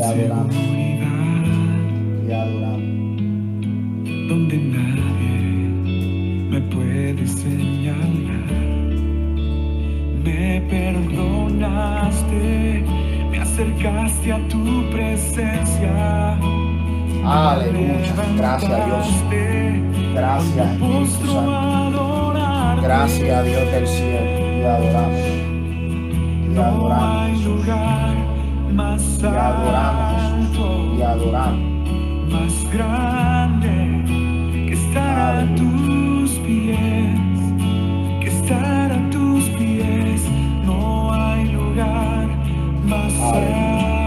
Te adoramos. Te adoramos. donde nadie me puede señalar. Me perdonaste, me acercaste a tu presencia. Aleluya. Gracias, Dios. Gracias, Espíritu Santo. Gracias, Dios del cielo. Te adoramos. Adoramos, Te adoramos. más grande que estar a tus pies, que estar a tus pies. No hay lugar más.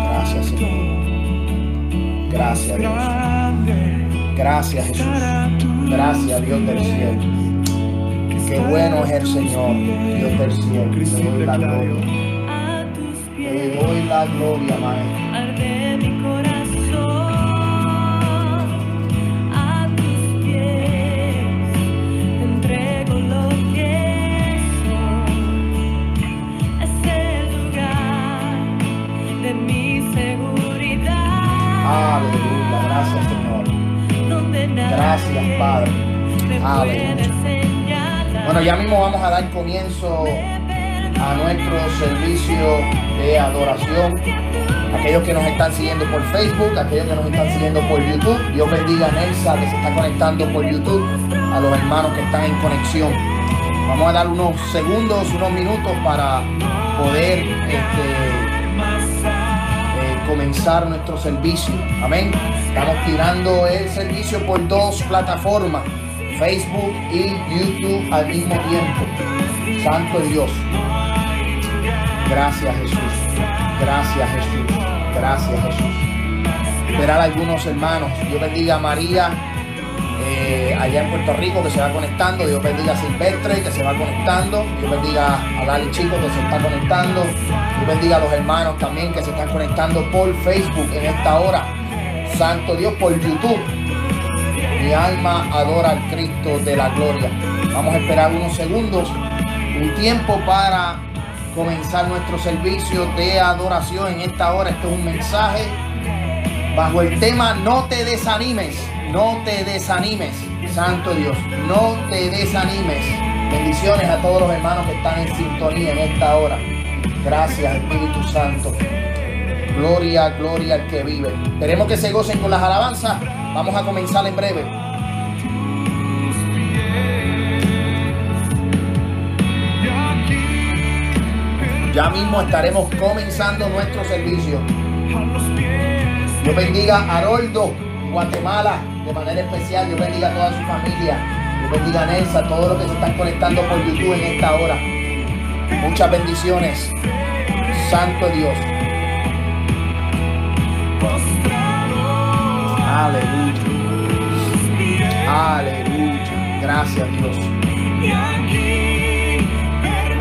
Gracias, Señor. Gracias, Dios. Gracias, Jesús. Gracias, Dios del cielo. Qué bueno es el Señor. Dios del cielo. Te doy la gloria. Te doy la gloria, Maestro. Gracias, Padre. Aleluya. Bueno, ya mismo vamos a dar comienzo a nuestro servicio de adoración. Aquellos que nos están siguiendo por Facebook, aquellos que nos están siguiendo por YouTube. Dios bendiga a Nelsa que se está conectando por YouTube, a los hermanos que están en conexión. Vamos a dar unos segundos, unos minutos para poder este, comenzar nuestro servicio. Amén. Estamos tirando el servicio por dos plataformas, Facebook y YouTube al mismo tiempo. Santo Dios. Gracias Jesús. Gracias Jesús. Gracias Jesús. Esperar a algunos hermanos. Dios bendiga a María allá en Puerto Rico que se va conectando. Dios bendiga a Silvestre que se va conectando. Dios bendiga a Lali Chico que se está conectando. Dios bendiga a los hermanos también que se están conectando por Facebook en esta hora. Santo Dios por YouTube. Mi alma adora al Cristo de la gloria. Vamos a esperar unos segundos, un tiempo para comenzar nuestro servicio de adoración en esta hora. Esto es un mensaje bajo el tema No te desanimes, no te desanimes, Santo Dios, no te desanimes. Bendiciones a todos los hermanos que están en sintonía en esta hora. Gracias Espíritu Santo. Gloria, gloria al que vive. Esperemos que se gocen con las alabanzas. Vamos a comenzar en breve. Ya mismo estaremos comenzando nuestro servicio. Dios bendiga a Haroldo, Guatemala, de manera especial. Dios bendiga a toda su familia. Dios bendiga a Nelsa, a todos los que se están conectando por YouTube en esta hora. Muchas bendiciones. Santo Dios. Aleluya. Aleluya. Gracias Dios.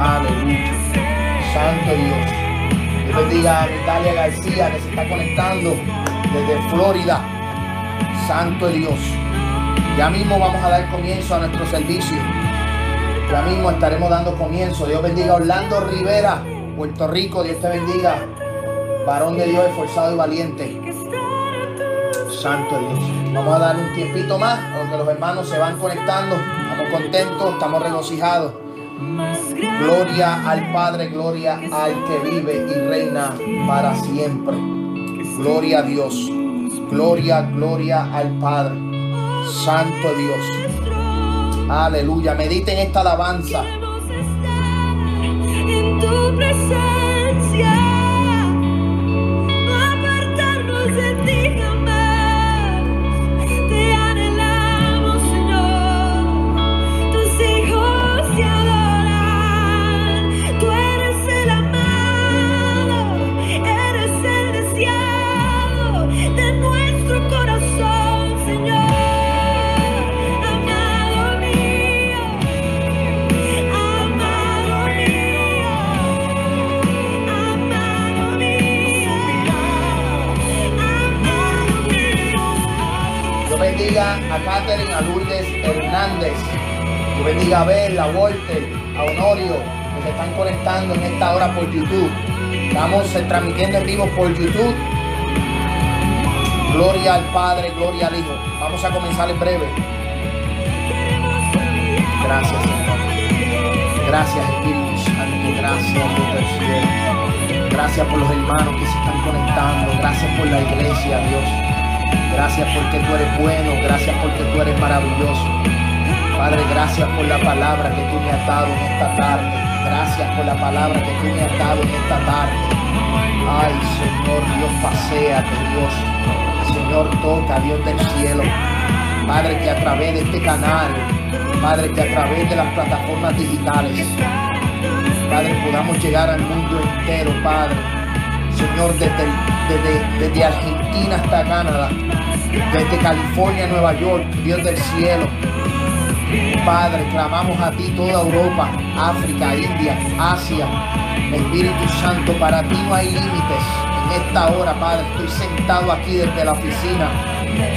Aleluya. Santo Dios. Dios bendiga a Vitalia García que se está conectando desde Florida. Santo Dios. Ya mismo vamos a dar comienzo a nuestro servicio. Ya mismo estaremos dando comienzo. Dios bendiga a Orlando Rivera, Puerto Rico. Dios te bendiga. Varón de Dios esforzado y valiente. Santo Dios. Vamos a dar un tiempito más, aunque los hermanos se van conectando. Estamos contentos, estamos regocijados. Gloria al Padre, gloria al que vive y reina para siempre. Gloria a Dios. Gloria, gloria al Padre. Santo Dios. Aleluya. Mediten esta alabanza. En tu presencia, no apartarnos de ti a Catherine, a Lourdes Hernández. Yo bendiga a Bel, a Walter, a Honorio, que se están conectando en esta hora por YouTube. Estamos eh, transmitiendo en vivo por YouTube. Gloria al Padre, gloria al Hijo. Vamos a comenzar en breve. Gracias, Señor. Gracias, Espíritu Santo. Gracias, Dios. Gracias por los hermanos que se están conectando. Gracias por la iglesia, Dios. Gracias porque tú eres bueno. Gracias porque tú eres maravilloso. Padre, gracias por la palabra que tú me has dado en esta tarde. Gracias por la palabra que tú me has dado en esta tarde. Ay, Señor, Dios, paséate, Dios. Señor, toca, Dios del cielo. Padre, que a través de este canal, Padre, que a través de las plataformas digitales, Padre, podamos llegar al mundo entero, Padre. Señor, desde, desde, desde Argentina hasta Canadá, desde California, Nueva York, Dios del cielo. Padre, clamamos a ti toda Europa, África, India, Asia. Espíritu Santo, para ti no hay límites. En esta hora, Padre, estoy sentado aquí desde la oficina.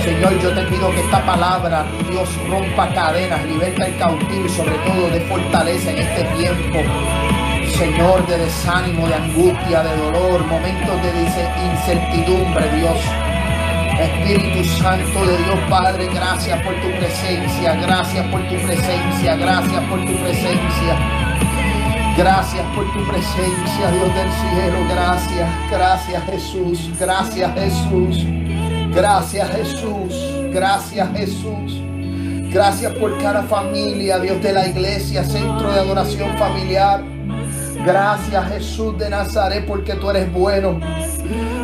Señor, yo te pido que esta palabra, Dios, rompa cadenas, liberta el cautivo y sobre todo de fortaleza en este tiempo. Señor, de desánimo, de angustia, de dolor, momentos de incertidumbre, Dios. Espíritu Santo de Dios Padre, gracias por tu presencia, gracias por tu presencia, gracias por tu presencia. Gracias por tu presencia, Dios del cielo, gracias, gracias Jesús, gracias Jesús, gracias Jesús, gracias Jesús. Gracias por cada familia, Dios de la iglesia, centro de adoración familiar. Gracias Jesús de Nazaret porque tú eres bueno,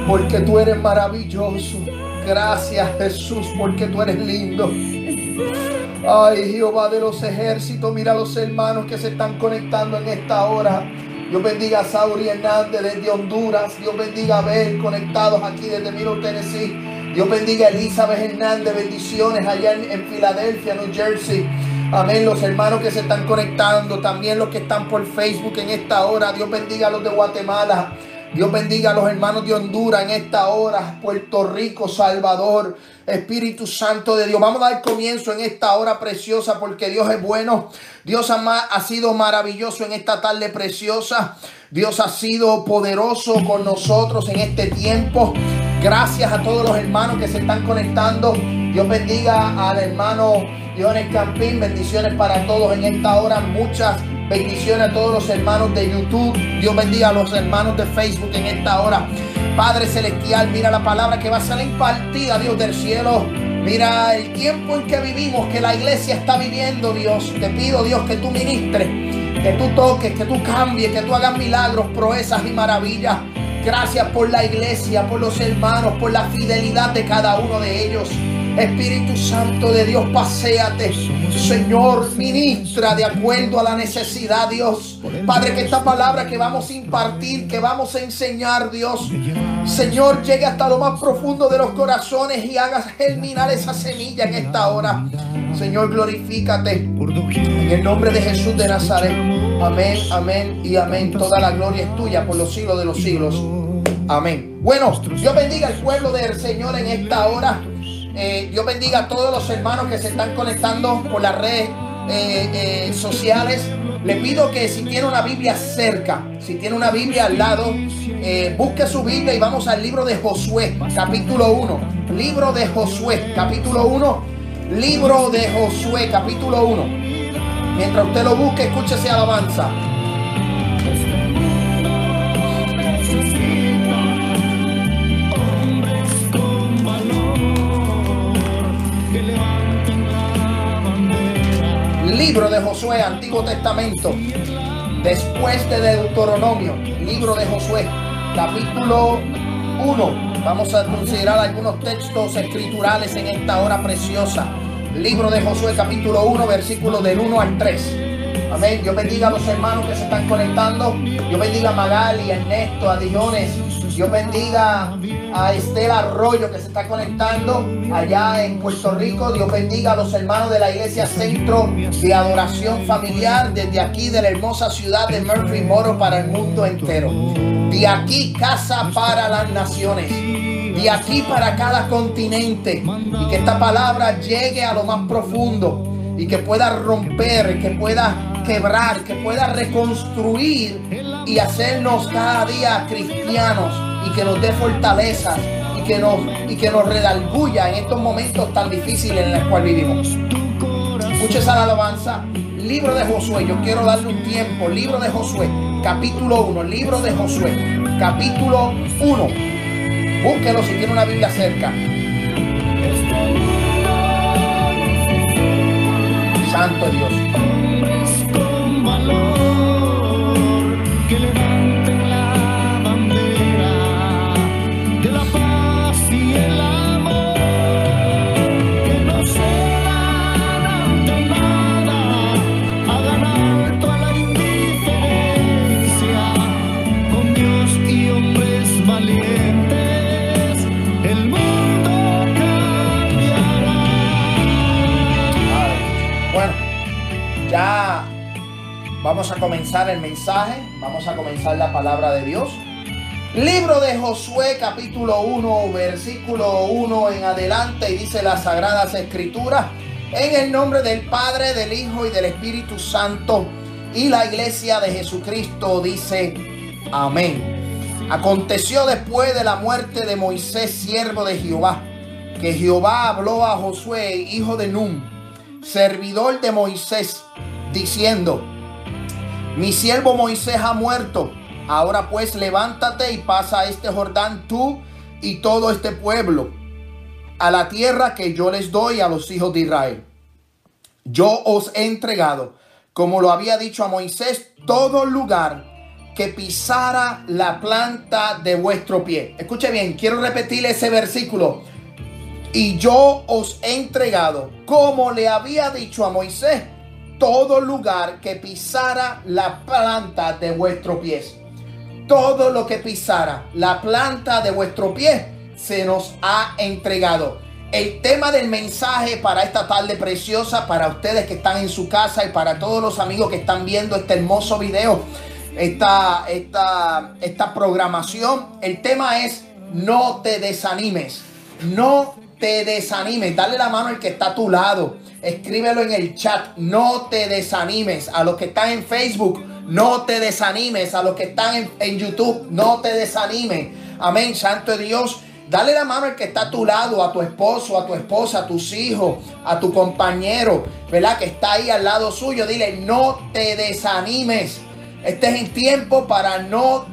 porque tú eres maravilloso. Gracias Jesús porque tú eres lindo. Ay Jehová de los ejércitos, mira a los hermanos que se están conectando en esta hora. Dios bendiga a Sauri Hernández desde Honduras. Dios bendiga a Bel conectados aquí desde Miro, Tennessee. Dios bendiga a Elizabeth Hernández. Bendiciones allá en, en Filadelfia, New Jersey. Amén. Los hermanos que se están conectando. También los que están por Facebook en esta hora. Dios bendiga a los de Guatemala. Dios bendiga a los hermanos de Honduras en esta hora, Puerto Rico, Salvador, Espíritu Santo de Dios. Vamos a dar comienzo en esta hora preciosa porque Dios es bueno. Dios ha, sido maravilloso en esta tarde preciosa. Dios ha sido poderoso con nosotros en este tiempo. Gracias a todos los hermanos que se están conectando. Dios bendiga al hermano Diones Campín. Bendiciones para todos en esta hora. Muchas bendiciones a todos los hermanos de YouTube. Dios bendiga a los hermanos de Facebook en esta hora. Padre Celestial, mira la palabra que va a ser impartida, Dios del cielo. Mira el tiempo en que vivimos, que la iglesia está viviendo, Dios. Te pido, Dios, que tú ministres, que tú toques, que tú cambies, que tú hagas milagros, proezas y maravillas. Gracias por la iglesia, por los hermanos, por la fidelidad de cada uno de ellos. Espíritu Santo de Dios, paséate. Señor, ministra de acuerdo a la necesidad, Dios. Padre, que esta palabra que vamos a impartir, que vamos a enseñar, Dios. Señor, llegue hasta lo más profundo de los corazones y hagas germinar esa semilla en esta hora. Señor, glorifícate. En el nombre de Jesús de Nazaret. Amén, amén y amén. Toda la gloria es tuya por los siglos de los siglos. Amén. Bueno, Dios bendiga al pueblo del Señor en esta hora. Eh, Dios bendiga a todos los hermanos que se están conectando por las redes eh, eh, sociales. Le pido que si tiene una Biblia cerca, si tiene una Biblia al lado, busque su Biblia y vamos al libro de Josué, capítulo 1. Libro de Josué, capítulo 1. Libro de Josué, capítulo 1. Mientras usted lo busque, escúchese alabanza. Libro de Josué, Antiguo Testamento. Después de Deuteronomio, libro de Josué, capítulo 1. Vamos a considerar algunos textos escriturales en esta hora preciosa. Libro de Josué, capítulo 1, versículos del 1 al 3. Amén. Dios bendiga a los hermanos que se están conectando. Dios bendiga a Magali, a Ernesto, a Dijones. Dios bendiga a Estela Arroyo que se está conectando allá en Puerto Rico. Dios bendiga a los hermanos de la iglesia Centro de Adoración Familiar desde aquí de la hermosa ciudad de Murphy Moro para el mundo entero. De aquí casa para las naciones. De aquí para cada continente. Y que esta palabra llegue a lo más profundo. y que pueda romper, que pueda quebrar, que pueda reconstruir y hacernos cada día cristianos y que nos dé fortaleza y que nos, y que nos en estos momentos tan difíciles en los cuales vivimos. Escuche esa alabanza. Libro de Josué. Yo quiero darle un tiempo. Libro de Josué. Capítulo 1. Libro de Josué. Capítulo 1. Búsquelo si tiene una Biblia cerca. Santo Dios. A comenzar el mensaje, vamos a comenzar la palabra de Dios. Libro de Josué capítulo 1, versículo 1 en adelante y dice las sagradas escrituras, en el nombre del Padre, del Hijo y del Espíritu Santo y la iglesia de Jesucristo dice, amén. Aconteció después de la muerte de Moisés, siervo de Jehová, que Jehová habló a Josué, hijo de Nun, servidor de Moisés, diciendo, mi siervo Moisés ha muerto. Ahora pues levántate y pasa este Jordán tú y todo este pueblo a la tierra que yo les doy a los hijos de Israel. Yo os he entregado, como lo había dicho a Moisés, todo lugar que pisara la planta de vuestro pie. Escuche bien, quiero repetir ese versículo. Y yo os he entregado, como le había dicho a Moisés, todo lugar que pisara la planta de vuestro pies. Todo lo que pisara la planta de vuestro pie se nos ha entregado. El tema del mensaje para esta tarde preciosa, para ustedes que están en su casa y para todos los amigos que están viendo este hermoso video, esta, esta, esta programación, el tema es no te desanimes, no te desanimes, dale la mano al que está a tu lado, escríbelo en el chat, no te desanimes, a los que están en Facebook, no te desanimes, a los que están en, YouTube, no te desanimes, amén, santo Dios. Dale la mano al que está a tu lado, a tu esposo, a tu esposa, a tus hijos, a tu compañero, ¿verdad? Que está ahí al lado suyo. Dile, no te desanimes. Este es el tiempo para no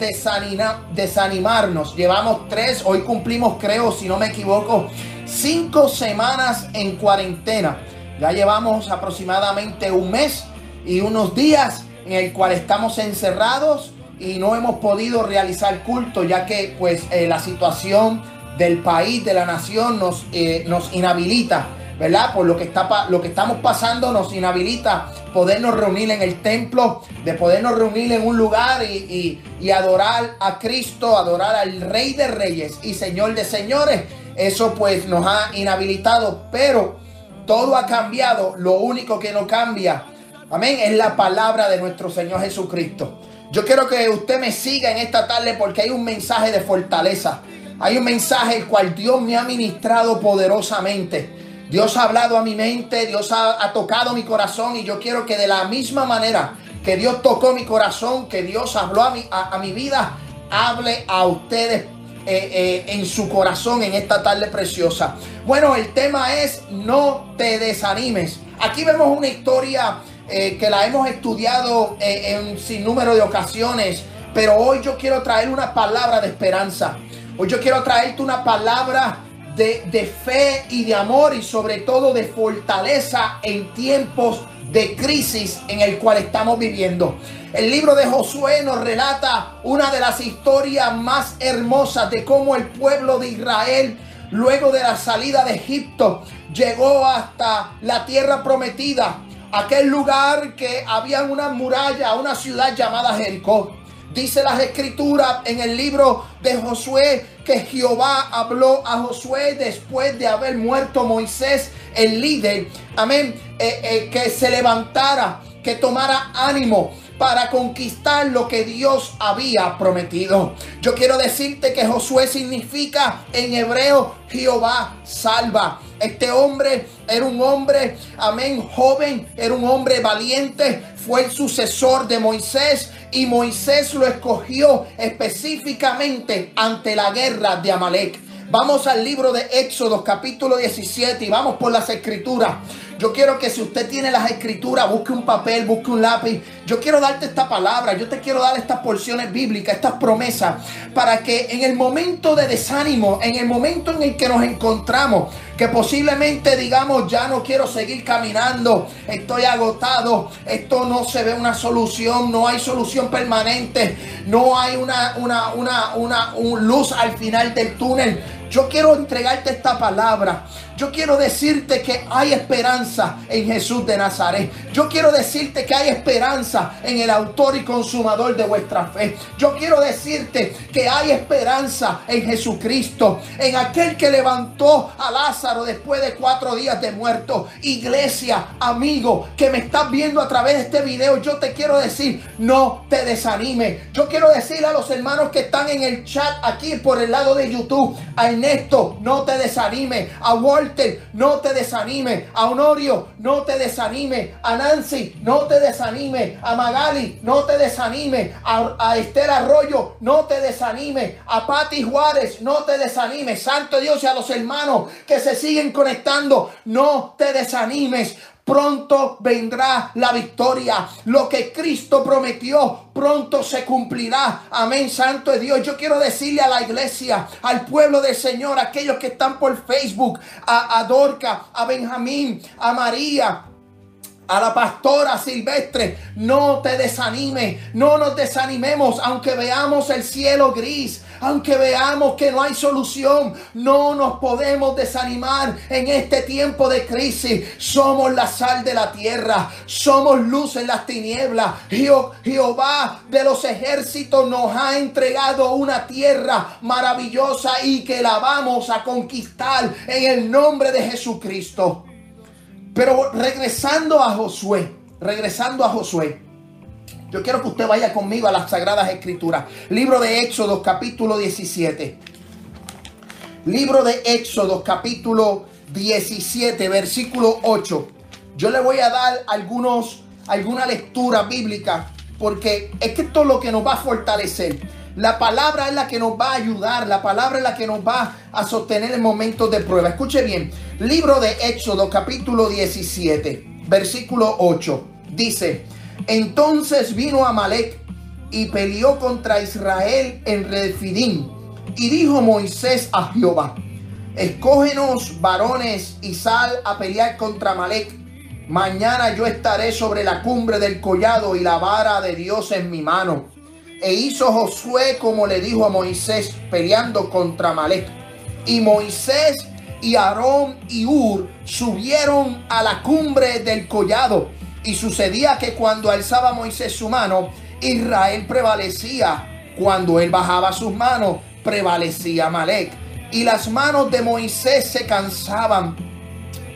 desanimarnos. Llevamos tres, hoy cumplimos, creo, si no me equivoco, cinco semanas en cuarentena. Ya llevamos aproximadamente un mes y unos días en el cual estamos encerrados y no hemos podido realizar culto ya que pues eh, la situación del país, de la nación nos, eh, nos inhabilita, ¿verdad? Por lo que, está, lo que estamos pasando nos inhabilita podernos reunir en el templo, de podernos reunir en un lugar y, y- y adorar a Cristo, adorar al Rey de Reyes y Señor de Señores. Eso pues nos ha inhabilitado, pero todo ha cambiado. Lo único que no cambia, amén, es la palabra de nuestro Señor Jesucristo. Yo quiero que usted me siga en esta tarde porque hay un mensaje de fortaleza. Hay un mensaje el cual Dios me ha ministrado poderosamente. Dios ha hablado a mi mente, Dios ha, tocado mi corazón y yo quiero que de la misma manera que Dios tocó mi corazón, que Dios habló a mi, a mi vida, hable a ustedes eh, eh, en su corazón en esta tarde preciosa. Bueno, el tema es no te desanimes. Aquí vemos una historia eh, que la hemos estudiado en un sinnúmero de ocasiones, pero hoy yo quiero traer una palabra de esperanza. Hoy yo quiero traerte una palabra de, de fe y de amor y sobre todo de fortaleza en tiempos de crisis en el cual estamos viviendo. El libro de Josué nos relata una de las historias más hermosas de cómo el pueblo de Israel, luego de la salida de Egipto, llegó hasta la tierra prometida, aquel lugar que había una muralla, una ciudad llamada Jericó. Dice las escrituras en el libro de Josué que Jehová habló a Josué después de haber muerto Moisés, el líder. Amén. Eh, eh, que se levantara, que tomara ánimo. Para conquistar lo que Dios había prometido. Yo quiero decirte que Josué significa en hebreo Jehová salva. Este hombre era un hombre, amén, joven, era un hombre valiente, fue el sucesor de Moisés y Moisés lo escogió específicamente ante la guerra de Amalek. Vamos al libro de Éxodo capítulo 17 y vamos por las escrituras. Yo quiero que si usted tiene las escrituras, busque un papel, busque un lápiz. Yo quiero darte esta palabra, yo te quiero dar estas porciones bíblicas, estas promesas, para que en el momento de desánimo, en el momento en el que nos encontramos, que posiblemente digamos, ya no quiero seguir caminando, estoy agotado, esto no se ve una solución, no hay solución permanente, no hay una, una, una, una, un luz al final del túnel. Yo quiero entregarte esta palabra. Yo quiero decirte que hay esperanza en Jesús de Nazaret. Yo quiero decirte que hay esperanza en el autor y consumador de vuestra fe. Yo quiero decirte que hay esperanza en Jesucristo, en aquel que levantó a Lázaro después de cuatro días de muerto. Iglesia, amigo, que me estás viendo a través de este video, yo te quiero decir, no te desanime. Yo quiero decirle a los hermanos que están en el chat aquí por el lado de YouTube, a Ernesto, no te desanime. A Walter, no te desanime. A Honorio, no te desanime. A Nancy, no te desanime. A Magali, no te desanime. A, a Esther Arroyo, no te desanime. A Patti Juárez, no te desanime. Santo Dios y a los hermanos que se siguen conectando, no te desanimes. Pronto vendrá la victoria. Lo que Cristo prometió pronto se cumplirá. Amén, Santo Dios. Yo quiero decirle a la iglesia, al pueblo del Señor, aquellos que están por Facebook, a, a Dorca, a Benjamín, a María, a la pastora Silvestre, no te desanime, no nos desanimemos, aunque veamos el cielo gris, aunque veamos que no hay solución, no nos podemos desanimar en este tiempo de crisis. Somos la sal de la tierra, somos luz en las tinieblas. Jeho- Jehová de los ejércitos nos ha entregado una tierra maravillosa y que la vamos a conquistar en el nombre de Jesucristo. Pero regresando a Josué, regresando a Josué, yo quiero que usted vaya conmigo a las Sagradas Escrituras. Libro de Éxodo, capítulo 17. Libro de Éxodo, capítulo 17, versículo 8. Yo le voy a dar algunos, alguna lectura bíblica, porque es que esto es lo que nos va a fortalecer. La palabra es la que nos va a ayudar, la palabra es la que nos va a sostener en momentos de prueba. Escuche bien, libro de Éxodo capítulo 17, versículo 8. Dice, entonces vino Amalek y peleó contra Israel en Refidim. Y dijo Moisés a Jehová, escógenos varones y sal a pelear contra Amalek. Mañana yo estaré sobre la cumbre del collado y la vara de Dios en mi mano. E hizo Josué como le dijo a Moisés, peleando contra Amalek. Y Moisés y Aarón y Ur subieron a la cumbre del collado. Y sucedía que cuando alzaba Moisés su mano, Israel prevalecía. Cuando él bajaba sus manos, prevalecía Amalek. Y las manos de Moisés se cansaban,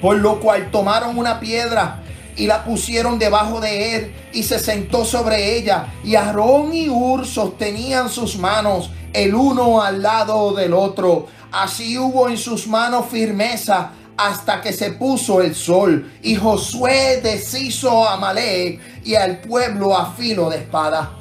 por lo cual tomaron una piedra y la pusieron debajo de él y se sentó sobre ella. Y Aarón y Ur sostenían sus manos el uno al lado del otro. Así hubo en sus manos firmeza hasta que se puso el sol. Y Josué deshizo a Amalek y al pueblo a filo de espada.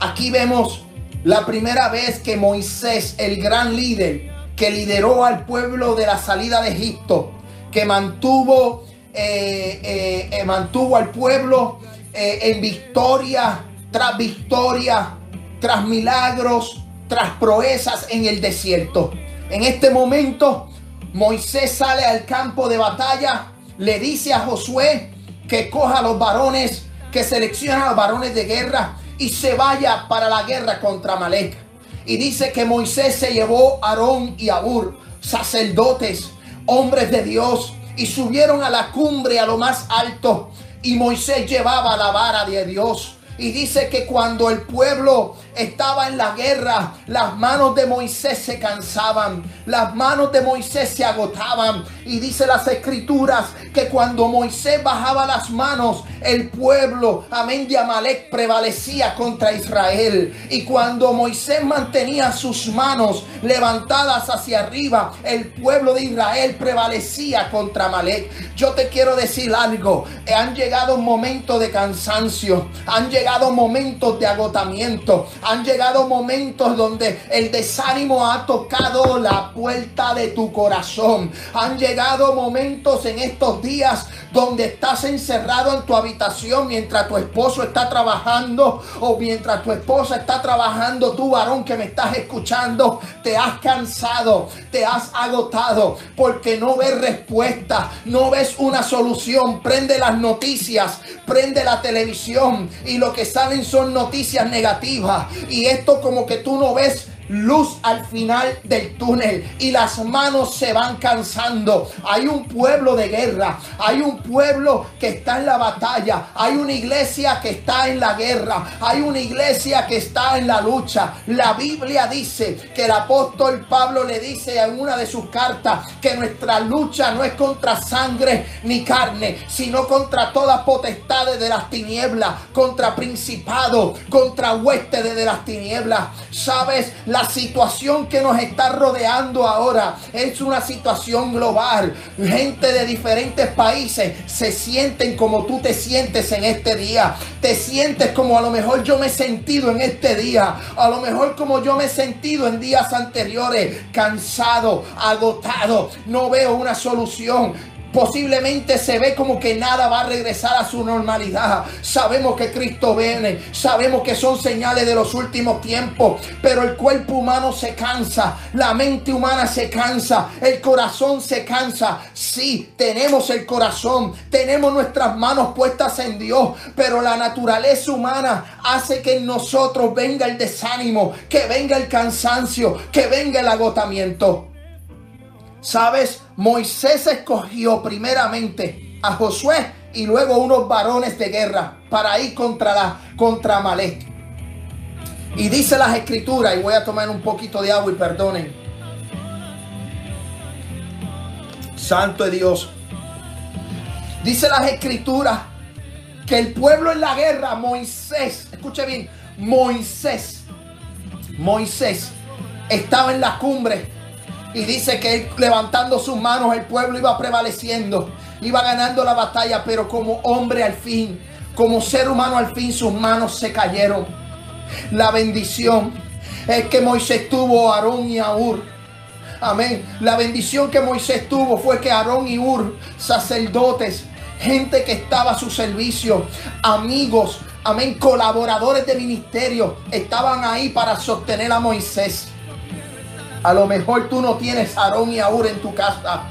Aquí vemos la primera vez que Moisés, el gran líder, que lideró al pueblo de la salida de Egipto, que mantuvo, eh, eh, eh, mantuvo al pueblo eh, en victoria tras victoria, tras milagros, tras proezas en el desierto. En este momento, Moisés sale al campo de batalla, le dice a Josué que coja a los varones, que selecciona a los varones de guerra y se vaya para la guerra contra Malek. Y dice que Moisés se llevó a Aarón y a Ur, sacerdotes, hombres de Dios, y subieron a la cumbre, a lo más alto. Y Moisés llevaba la vara de Dios. Y dice que cuando el pueblo estaba en la guerra, las manos de Moisés se cansaban, las manos de Moisés se agotaban. Y dice las escrituras que cuando Moisés bajaba las manos, el pueblo, amén, de Amalek prevalecía contra Israel. Y cuando Moisés mantenía sus manos levantadas hacia arriba, el pueblo de Israel prevalecía contra Amalek. Yo te quiero decir algo, han llegado momentos de cansancio, han momentos de agotamiento, han llegado momentos donde el desánimo ha tocado la puerta de tu corazón, han llegado momentos en estos días donde estás encerrado en tu habitación mientras tu esposo está trabajando o mientras tu esposa está trabajando, tú varón que me estás escuchando, te has cansado, te has agotado porque no ves respuesta, no ves una solución, prende las noticias, prende la televisión y lo que salen son noticias negativas. Y esto como que tú no ves luz al final del túnel y las manos se van cansando. Hay un pueblo de guerra, hay un pueblo que está en la batalla, hay una iglesia que está en la guerra, hay una iglesia que está en la lucha. La Biblia dice que el apóstol Pablo le dice en una de sus cartas que nuestra lucha no es contra sangre ni carne, sino contra todas potestades de las tinieblas, contra principados, contra huestes de las tinieblas. ¿Sabes? La situación que nos está rodeando ahora es una situación global. Gente de diferentes países se sienten como tú te sientes en este día. Te sientes como a lo mejor yo me he sentido en este día. A lo mejor como yo me he sentido en días anteriores. Cansado, agotado. No veo una solución. Posiblemente se ve como que nada va a regresar a su normalidad. Sabemos que Cristo viene. Sabemos que son señales de los últimos tiempos. Pero el cuerpo humano se cansa. La mente humana se cansa. El corazón se cansa. Sí, tenemos el corazón. Tenemos nuestras manos puestas en Dios. Pero la naturaleza humana hace que en nosotros venga el desánimo. Que venga el cansancio. Que venga el agotamiento. Sabes, Moisés escogió primeramente a Josué y luego unos varones de guerra para ir contra la contra. Y dice las escrituras, y voy a tomar un poquito de agua y perdonen. Santo de Dios. Dice las escrituras que el pueblo en la guerra, Moisés, escuche bien, Moisés, Moisés estaba en la cumbre y dice que él, levantando sus manos el pueblo iba prevaleciendo, iba ganando la batalla, pero como hombre al fin, como ser humano al fin sus manos se cayeron. La bendición es que Moisés tuvo a Aarón y a Ur. Amén. La bendición que Moisés tuvo fue que Aarón y Ur, sacerdotes, gente que estaba a su servicio, amigos, amén, colaboradores de ministerio, estaban ahí para sostener a Moisés. A lo mejor tú no tienes Aarón y a Ur en tu casa.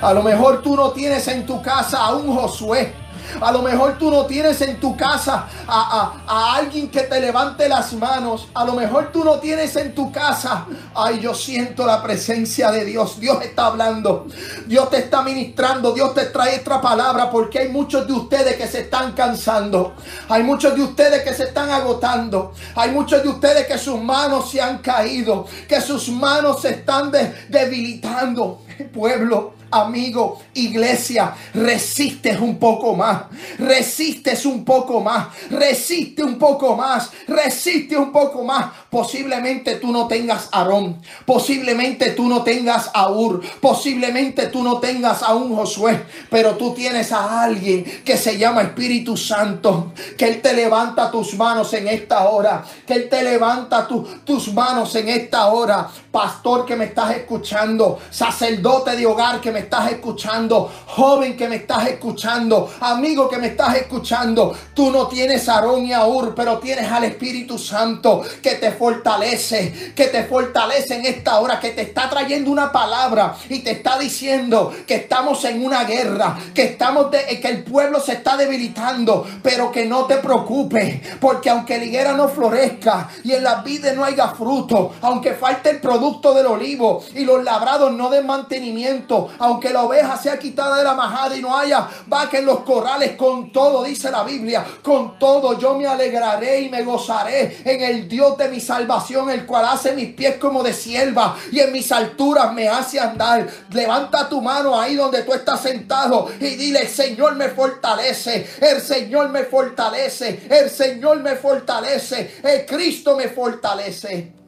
A lo mejor tú no tienes en tu casa a un Josué. A lo mejor tú no tienes en tu casa a, a- a alguien que te levante las manos. A lo mejor tú no tienes en tu casa. Ay, yo siento la presencia de Dios. Dios está hablando. Dios te está ministrando. Dios te trae otra palabra porque hay muchos de ustedes que se están cansando. Hay muchos de ustedes que se están agotando. Hay muchos de ustedes que sus manos se han caído. Que sus manos se están de- debilitando. Pueblo, amigo, iglesia, resistes un poco más, resistes un poco más, resiste un poco más, resiste un poco más. Posiblemente tú no tengas Aarón, posiblemente tú no tengas a Ur, posiblemente tú no tengas a un Josué, pero tú tienes a alguien que se llama Espíritu Santo, que Él te levanta tus manos en esta hora, que Él te levanta tu- tus manos en esta hora, pastor que me estás escuchando, sacerdote de hogar que me estás escuchando, joven que me estás escuchando, amigo que me estás escuchando. Tú no tienes a Aarón y a Ur, pero tienes al Espíritu Santo que te fortalece, que te fortalece en esta hora, que te está trayendo una palabra y te está diciendo que estamos en una guerra, que estamos de, que el pueblo se está debilitando, pero que no te preocupes, porque aunque la higuera no florezca y en las vides no haya fruto, aunque falte el producto del olivo y los labrados no den mantenimiento, la oveja sea quitada de la majada y no haya vaca en los corrales, con todo, dice la Biblia, con todo yo me alegraré y me gozaré en el Dios de mi salvación, el cual hace mis pies como de sierva y en mis alturas me hace andar. Levanta tu mano ahí donde tú estás sentado y dile, el Señor me fortalece, el Señor me fortalece, el Señor me fortalece, el Cristo me fortalece.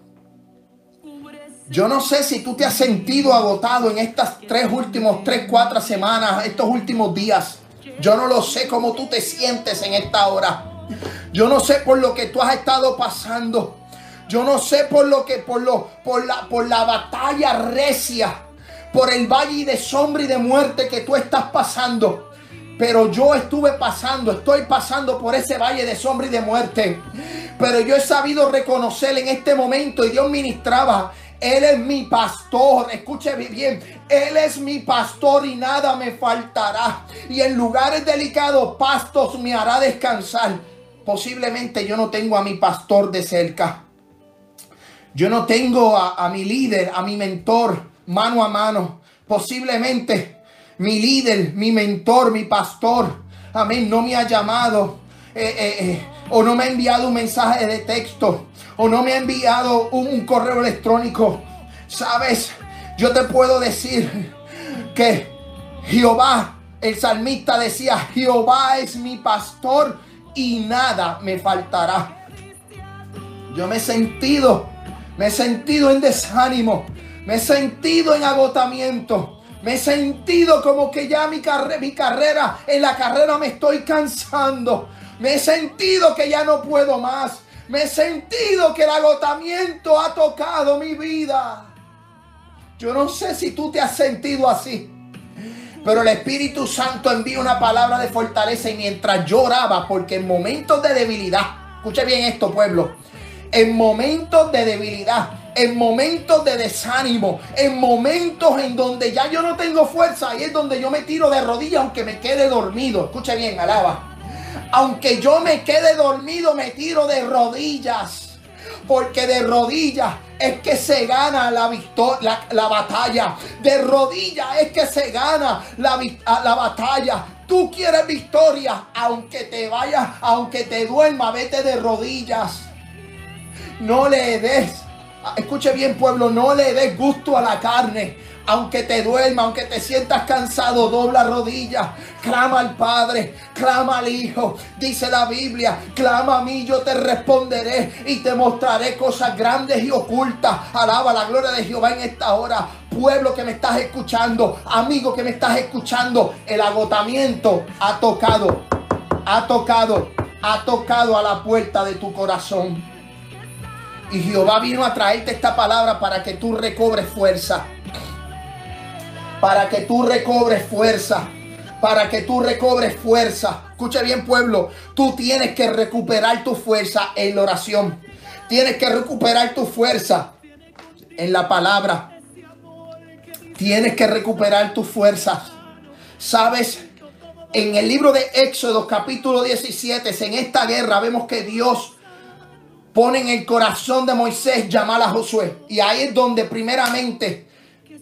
Yo no sé si tú te has sentido agotado en estas tres últimos, tres, cuatro semanas, estos últimos días. Yo no lo sé cómo tú te sientes en esta hora. Yo no sé por lo que tú has estado pasando. Yo no sé por lo que, por lo, por la, por la batalla recia, por el valle de sombra y de muerte que tú estás pasando. Pero yo estuve pasando, estoy pasando por ese valle de sombra y de muerte. Pero yo he sabido reconocer en este momento y Dios ministraba. Él es mi pastor, escuche bien, Él es mi pastor y nada me faltará. Y en lugares delicados, pastos me hará descansar. Posiblemente yo no tengo a mi pastor de cerca. Yo no tengo a, mi líder, a mi mentor, mano a mano. Posiblemente mi líder, mi mentor, mi pastor, amén, no me ha llamado eh, eh, eh, o no me ha enviado un mensaje de texto o no me ha enviado un, correo electrónico. Sabes, yo te puedo decir que Jehová, el salmista decía, Jehová es mi pastor y nada me faltará. Yo me he sentido, me he sentido en desánimo, me he sentido en agotamiento. Me he sentido como que ya mi, carre- mi carrera, en la carrera me estoy cansando. Me he sentido que ya no puedo más. Me he sentido que el agotamiento ha tocado mi vida. Yo no sé si tú te has sentido así. Pero el Espíritu Santo envía una palabra de fortaleza y mientras lloraba, porque en momentos de debilidad, escuche bien esto pueblo, en momentos de debilidad, en momentos de desánimo, en momentos en donde ya yo no tengo fuerza, ahí es donde yo me tiro de rodillas aunque me quede dormido. Escuche bien, alaba. Aunque yo me quede dormido, me tiro de rodillas. Porque de rodillas es que se gana la, la, la batalla. De rodillas es que se gana la, la batalla. Tú quieres victoria, aunque te vayas, aunque te duerma, vete de rodillas. No le des, escuche bien pueblo, no le des gusto a la carne. Aunque te duerma, aunque te sientas cansado, dobla rodillas, clama al Padre, clama al Hijo. Dice la Biblia, clama a mí, yo te responderé y te mostraré cosas grandes y ocultas. Alaba la gloria de Jehová en esta hora. Pueblo que me estás escuchando, amigo que me estás escuchando, el agotamiento ha tocado, ha tocado, ha tocado a la puerta de tu corazón. Y Jehová vino a traerte esta palabra para que tú recobres fuerza. Para que tú recobres fuerza. Para que tú recobres fuerza. Escucha bien pueblo. Tú tienes que recuperar tu fuerza en la oración. Tienes que recuperar tu fuerza en la palabra. Tienes que recuperar tus fuerzas. Sabes, en el libro de Éxodo capítulo 17, en esta guerra vemos que Dios pone en el corazón de Moisés llamar a Josué. Y ahí es donde primeramente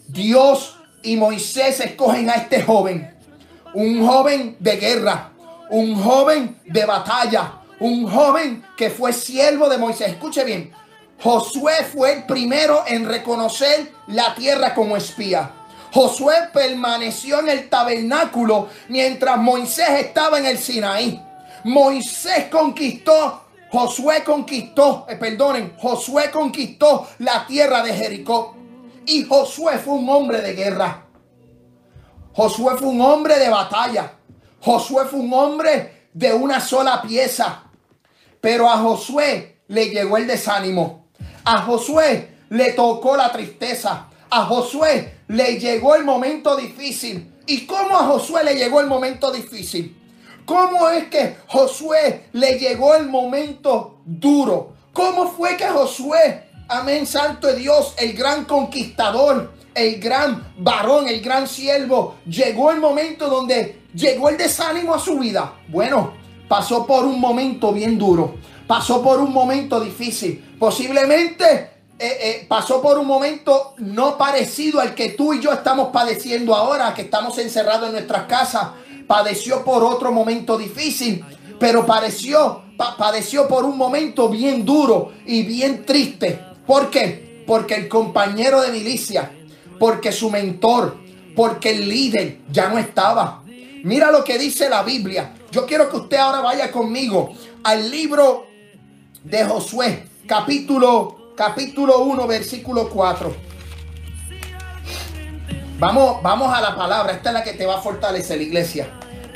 Dios y Moisés escogen a este joven. Un joven de guerra, un joven de batalla, un joven que fue siervo de Moisés. Escuche bien, Josué fue el primero en reconocer la tierra como espía. Josué permaneció en el tabernáculo mientras Moisés estaba en el Sinaí. Moisés conquistó, Josué conquistó, eh, perdonen, Josué conquistó la tierra de Jericó. Y Josué fue un hombre de guerra. Josué fue un hombre de batalla. Josué fue un hombre de una sola pieza. Pero a Josué le llegó el desánimo. A Josué le tocó la tristeza. A Josué le llegó el momento difícil. ¿Y cómo a Josué le llegó el momento difícil? ¿Cómo es que Josué le llegó el momento duro? ¿Cómo fue que Josué, amén, santo de Dios, el gran conquistador, el gran varón, el gran siervo, llegó el momento donde llegó el desánimo a su vida? Bueno, pasó por un momento bien duro, pasó por un momento difícil. Posiblemente eh, eh, pasó por un momento no parecido al que tú y yo estamos padeciendo ahora, que estamos encerrados en nuestras casas. Padeció por otro momento difícil, pero padeció, pa- padeció por un momento bien duro y bien triste. ¿Por qué? Porque el compañero de milicia, porque su mentor, porque el líder ya no estaba. Mira lo que dice la Biblia. Yo quiero que usted ahora vaya conmigo al libro de Josué, capítulo, capítulo 1, versículo 4. Vamos, vamos a la palabra. Esta es la que te va a fortalecer la iglesia.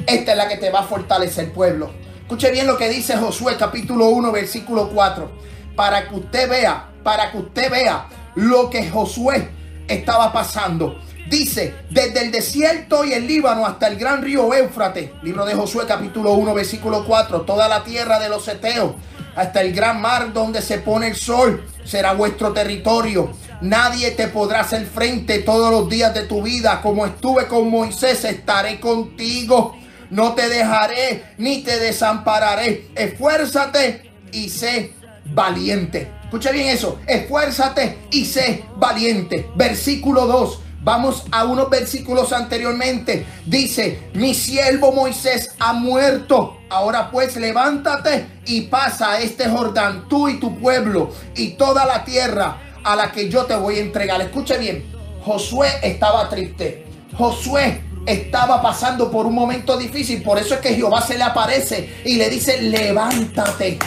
Esta es la que te va a fortalecer el pueblo. Escuche bien lo que dice Josué capítulo 1 versículo 4. Para que usted vea, para que usted vea lo que Josué estaba pasando. Dice, desde el desierto y el Líbano hasta el gran río Éufrates, libro de Josué capítulo 1 versículo 4, toda la tierra de los Eteos, hasta el gran mar donde se pone el sol, será vuestro territorio. Nadie te podrá hacer frente todos los días de tu vida. Como estuve con Moisés, estaré contigo. No te dejaré ni te desampararé. Esfuérzate y sé valiente. Escucha bien eso. Esfuérzate y sé valiente. Versículo 2. Vamos a unos versículos anteriormente. Dice, mi siervo Moisés ha muerto. Ahora pues levántate y pasa a este Jordán, tú y tu pueblo y toda la tierra a la que yo te voy a entregar. Escuche bien, Josué estaba triste. Josué estaba pasando por un momento difícil. Por eso es que Jehová se le aparece y le dice, levántate,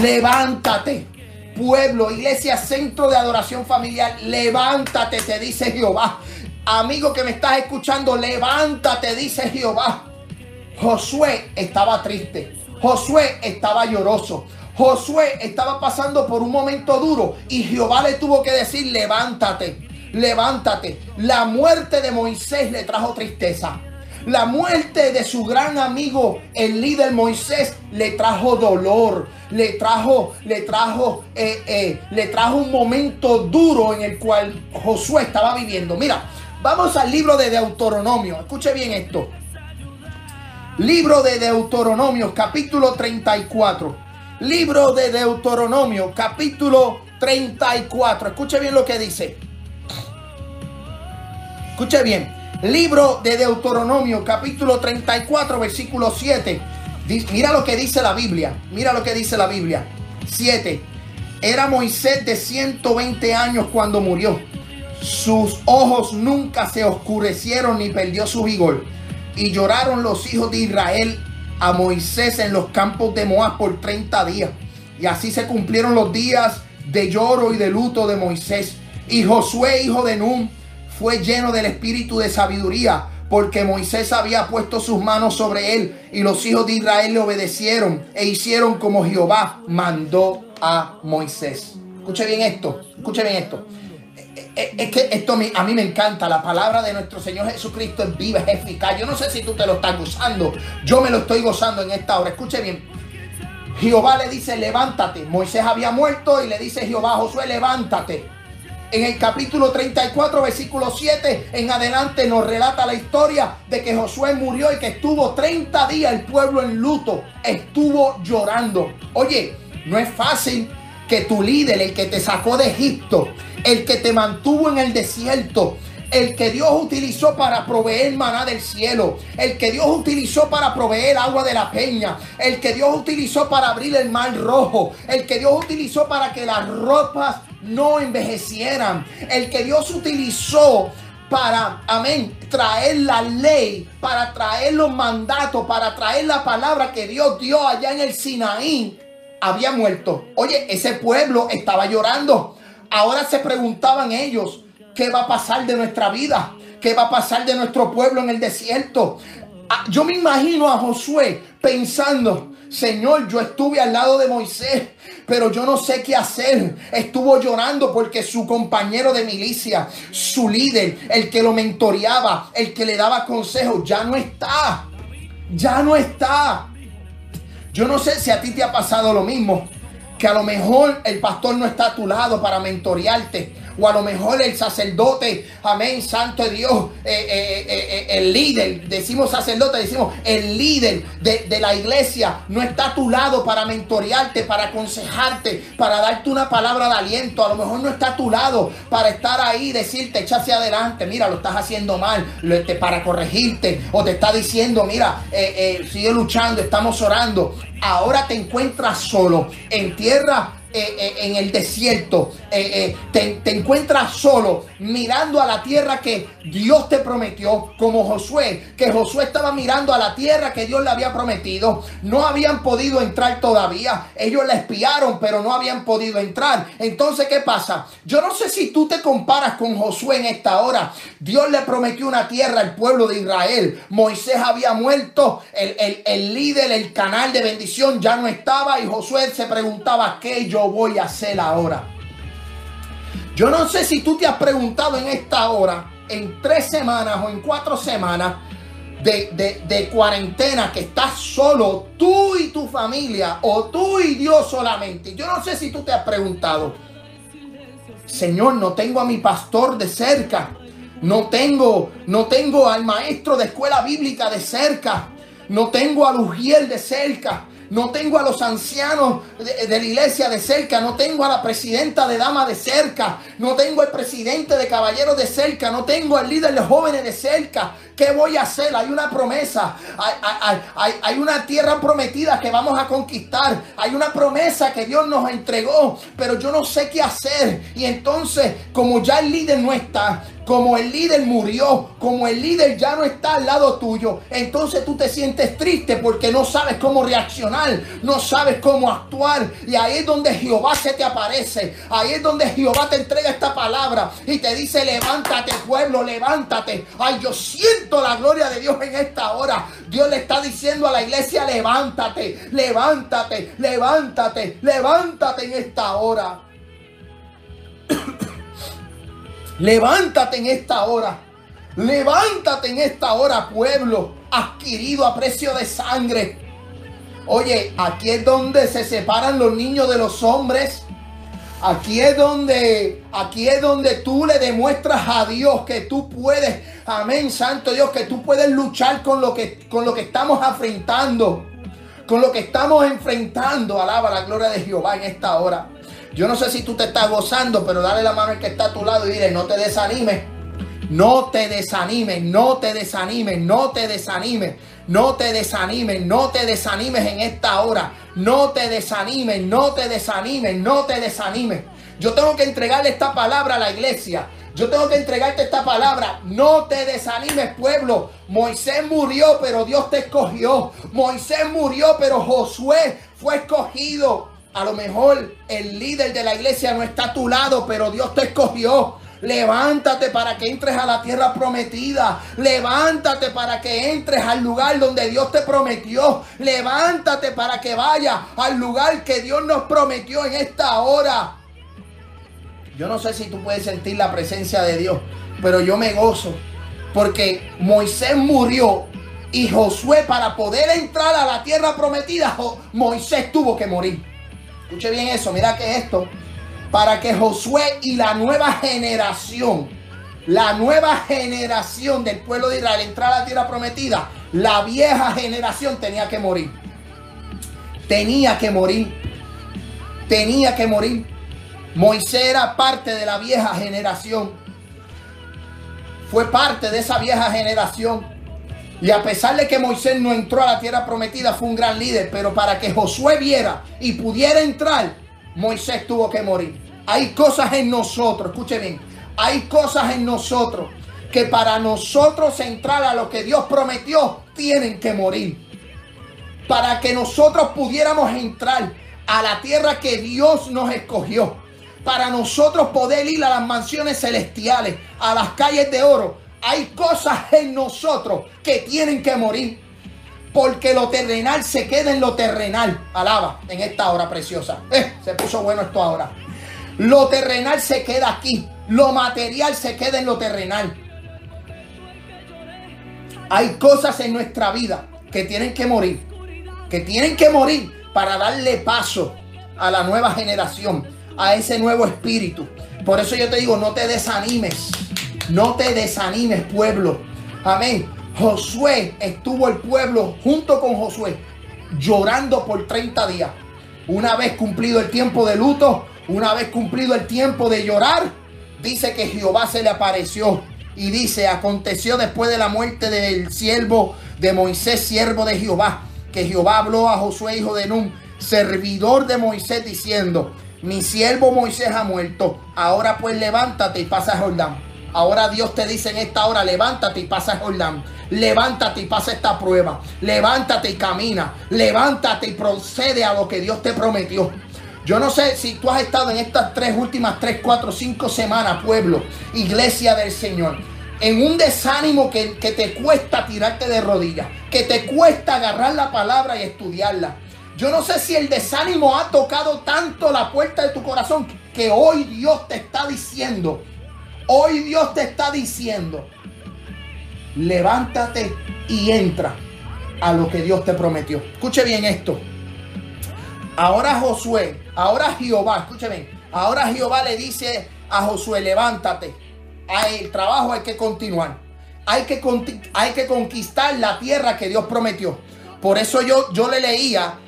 levántate. Pueblo, iglesia, centro de adoración familiar, levántate, te dice Jehová. Amigo que me estás escuchando, levántate, dice Jehová. Josué estaba triste. Josué estaba lloroso. Josué estaba pasando por un momento duro y Jehová le tuvo que decir, levántate, levántate. La muerte de Moisés le trajo tristeza. La muerte de su gran amigo, el líder Moisés, le trajo dolor, le trajo, le trajo, eh, eh, le trajo un momento duro en el cual Josué estaba viviendo. Mira, vamos al libro de Deuteronomio. Escuche bien esto. Libro de Deuteronomio, capítulo 34. Libro de Deuteronomio, capítulo 34. Escuche bien lo que dice. Escuche bien. Libro de Deuteronomio, capítulo 34, versículo 7. Di- Mira lo que dice la Biblia. Mira lo que dice la Biblia. 7. Era Moisés de 120 años cuando murió. Sus ojos nunca se oscurecieron ni perdió su vigor. Y lloraron los hijos de Israel a Moisés en los campos de Moab por 30 días. Y así se cumplieron los días de lloro y de luto de Moisés. Y Josué, hijo de Nun, fue lleno del espíritu de sabiduría, porque Moisés había puesto sus manos sobre él, y los hijos de Israel le obedecieron e hicieron como Jehová mandó a Moisés. Escuche bien esto, escuche bien esto. Eh, eh, Es que esto a mí me encanta. La palabra de nuestro Señor Jesucristo es viva, es eficaz. Yo no sé si tú te lo estás gozando. Yo me lo estoy gozando en esta hora. Escuche bien. Jehová le dice, levántate. Moisés había muerto y le dice Jehová, Josué, levántate. En el capítulo 34, versículo 7 en adelante nos relata la historia de que Josué murió y que estuvo 30 días el pueblo en luto, estuvo llorando. Oye, no es fácil que tu líder, el que te sacó de Egipto, el que te mantuvo en el desierto, el que Dios utilizó para proveer maná del cielo, el que Dios utilizó para proveer agua de la peña, el que Dios utilizó para abrir el mar rojo, el que Dios utilizó para que las ropas no envejecieran, el que Dios utilizó para, amén, traer la ley, para traer los mandatos, para traer la palabra que Dios dio allá en el Sinaí, había muerto. Oye, ese pueblo estaba llorando. Ahora se preguntaban ellos, ¿qué va a pasar de nuestra vida? ¿Qué va a pasar de nuestro pueblo en el desierto? Ah, Yo me imagino a Josué pensando, Señor, yo estuve al lado de Moisés, pero yo no sé qué hacer. Estuvo llorando porque su compañero de milicia, su líder, el que lo mentoreaba, el que le daba consejos, ya no está. Ya no está. Yo no sé si a ti te ha pasado lo mismo, que a lo mejor el pastor no está a tu lado para mentorearte, o a lo mejor el sacerdote, amén, santo de Dios, eh, eh, eh, el líder, decimos sacerdote, decimos el líder de, de la iglesia no está a tu lado para mentorearte, para aconsejarte, para darte una palabra de aliento, a lo mejor no está a tu lado para estar ahí, decirte, echa hacia adelante, mira, lo estás haciendo mal, este, para corregirte, o te está diciendo, mira, eh, eh, sigue luchando, estamos orando. Ahora te encuentras solo en tierra. Eh, eh, en el desierto, eh, te, te encuentras solo mirando a la tierra que Dios te prometió, como Josué, que Josué estaba mirando a la tierra que Dios le había prometido. No habían podido entrar todavía. Ellos la espiaron, pero no habían podido entrar. Entonces, ¿qué pasa? Yo no sé si tú te comparas con Josué en esta hora. Dios le prometió una tierra al pueblo de Israel. Moisés había muerto, el, el- el líder, el canal de bendición ya no estaba y Josué se preguntaba, ¿qué yo voy a hacer ahora? Yo no sé si tú te has preguntado en esta hora, en tres semanas o en cuatro semanas de, de- de cuarentena, que estás solo, tú y tu familia, o tú y Dios solamente. Yo no sé si tú te has preguntado, Señor, no tengo a mi pastor de cerca. No tengo, no tengo al maestro de escuela bíblica de cerca. No tengo a Lugiel de cerca. No tengo a los ancianos de, la iglesia de cerca. No tengo a la presidenta de dama de cerca. No tengo al presidente de caballeros de cerca. No tengo al líder de jóvenes de cerca. ¿Qué voy a hacer? Hay una promesa. Hay- hay- hay una tierra prometida que vamos a conquistar. Hay una promesa que Dios nos entregó. Pero yo no sé qué hacer. Y entonces, como ya el líder no está, como el líder murió, como el líder ya no está al lado tuyo, entonces tú te sientes triste porque no sabes cómo reaccionar, no sabes cómo actuar. Y ahí es donde Jehová se te aparece, ahí es donde Jehová te entrega esta palabra y te dice, levántate pueblo, levántate. Ay, yo siento la gloria de Dios en esta hora. Dios le está diciendo a la iglesia, levántate, levántate, levántate, levántate en esta hora. Levántate en esta hora. Levántate en esta hora, pueblo, adquirido a precio de sangre. Oye, aquí es donde se separan los niños de los hombres. Aquí es donde, aquí es donde tú le demuestras a Dios que tú puedes, amén, santo Dios, que tú puedes luchar con lo que, con lo que estamos enfrentando, con lo que estamos enfrentando. Alaba la gloria de Jehová en esta hora. Yo no sé si tú te estás gozando, pero dale la mano al que está a tu lado y dile, no te desanimes. No te desanimes, no te desanimes, no te desanimes, no te desanimes, no te desanimes en esta hora. No te desanimes, no te desanimes, no te desanimes. Yo tengo que entregarle esta palabra a la iglesia. Yo tengo que entregarte esta palabra. No te desanimes, pueblo. Moisés murió, pero Dios te escogió. Moisés murió, pero Josué fue escogido. A lo mejor el líder de la iglesia no está a tu lado, pero Dios te escogió. Levántate para que entres a la tierra prometida. Levántate para que entres al lugar donde Dios te prometió. Levántate para que vayas al lugar que Dios nos prometió en esta hora. Yo no sé si tú puedes sentir la presencia de Dios, pero yo me gozo porque Moisés murió y Josué para poder entrar a la tierra prometida, Moisés tuvo que morir. Escuche bien eso, mira que esto, para que Josué y la nueva generación, la nueva generación del pueblo de Israel entrara a la tierra prometida, la vieja generación tenía que morir. Tenía que morir. Tenía que morir. Moisés era parte de la vieja generación. Fue parte de esa vieja generación. Y a pesar de que Moisés no entró a la tierra prometida, fue un gran líder. Pero para que Josué viera y pudiera entrar, Moisés tuvo que morir. Hay cosas en nosotros, escuche bien, hay cosas en nosotros que para nosotros entrar a lo que Dios prometió, tienen que morir. Para que nosotros pudiéramos entrar a la tierra que Dios nos escogió. Para nosotros poder ir a las mansiones celestiales, a las calles de oro. Hay cosas en nosotros que tienen que morir. Porque lo terrenal se queda en lo terrenal. Alaba en esta hora preciosa. Eh, se puso bueno esto ahora. Lo terrenal se queda aquí. Lo material se queda en lo terrenal. Hay cosas en nuestra vida que tienen que morir. Que tienen que morir para darle paso a la nueva generación, a ese nuevo espíritu. Por eso yo te digo, no te desanimes. No te desanimes, pueblo. Amén. Josué estuvo el pueblo junto con Josué llorando por 30 días. Una vez cumplido el tiempo de luto, una vez cumplido el tiempo de llorar, dice que Jehová se le apareció y dice, aconteció después de la muerte del siervo de Moisés, siervo de Jehová, que Jehová habló a Josué, hijo de Nun, servidor de Moisés, diciendo, mi siervo Moisés ha muerto, ahora pues levántate y pasa a Jordán. Ahora Dios te dice en esta hora, levántate y pasa a Jordán. Levántate y pasa esta prueba. Levántate y camina. Levántate y procede a lo que Dios te prometió. Yo no sé si tú has estado en estas tres últimas, tres, cuatro, cinco semanas, pueblo, iglesia del Señor, en un desánimo que, que te cuesta tirarte de rodillas, que te cuesta agarrar la palabra y estudiarla. Yo no sé si el desánimo ha tocado tanto la puerta de tu corazón que hoy Dios te está diciendo, hoy Dios te está diciendo, levántate y entra a lo que Dios te prometió. Escuche bien esto. Ahora Josué, ahora Jehová, escuche bien, ahora Jehová le dice a Josué, levántate. El trabajo hay que continuar. Hay que, hay que conquistar la tierra que Dios prometió. Por eso yo, yo le leía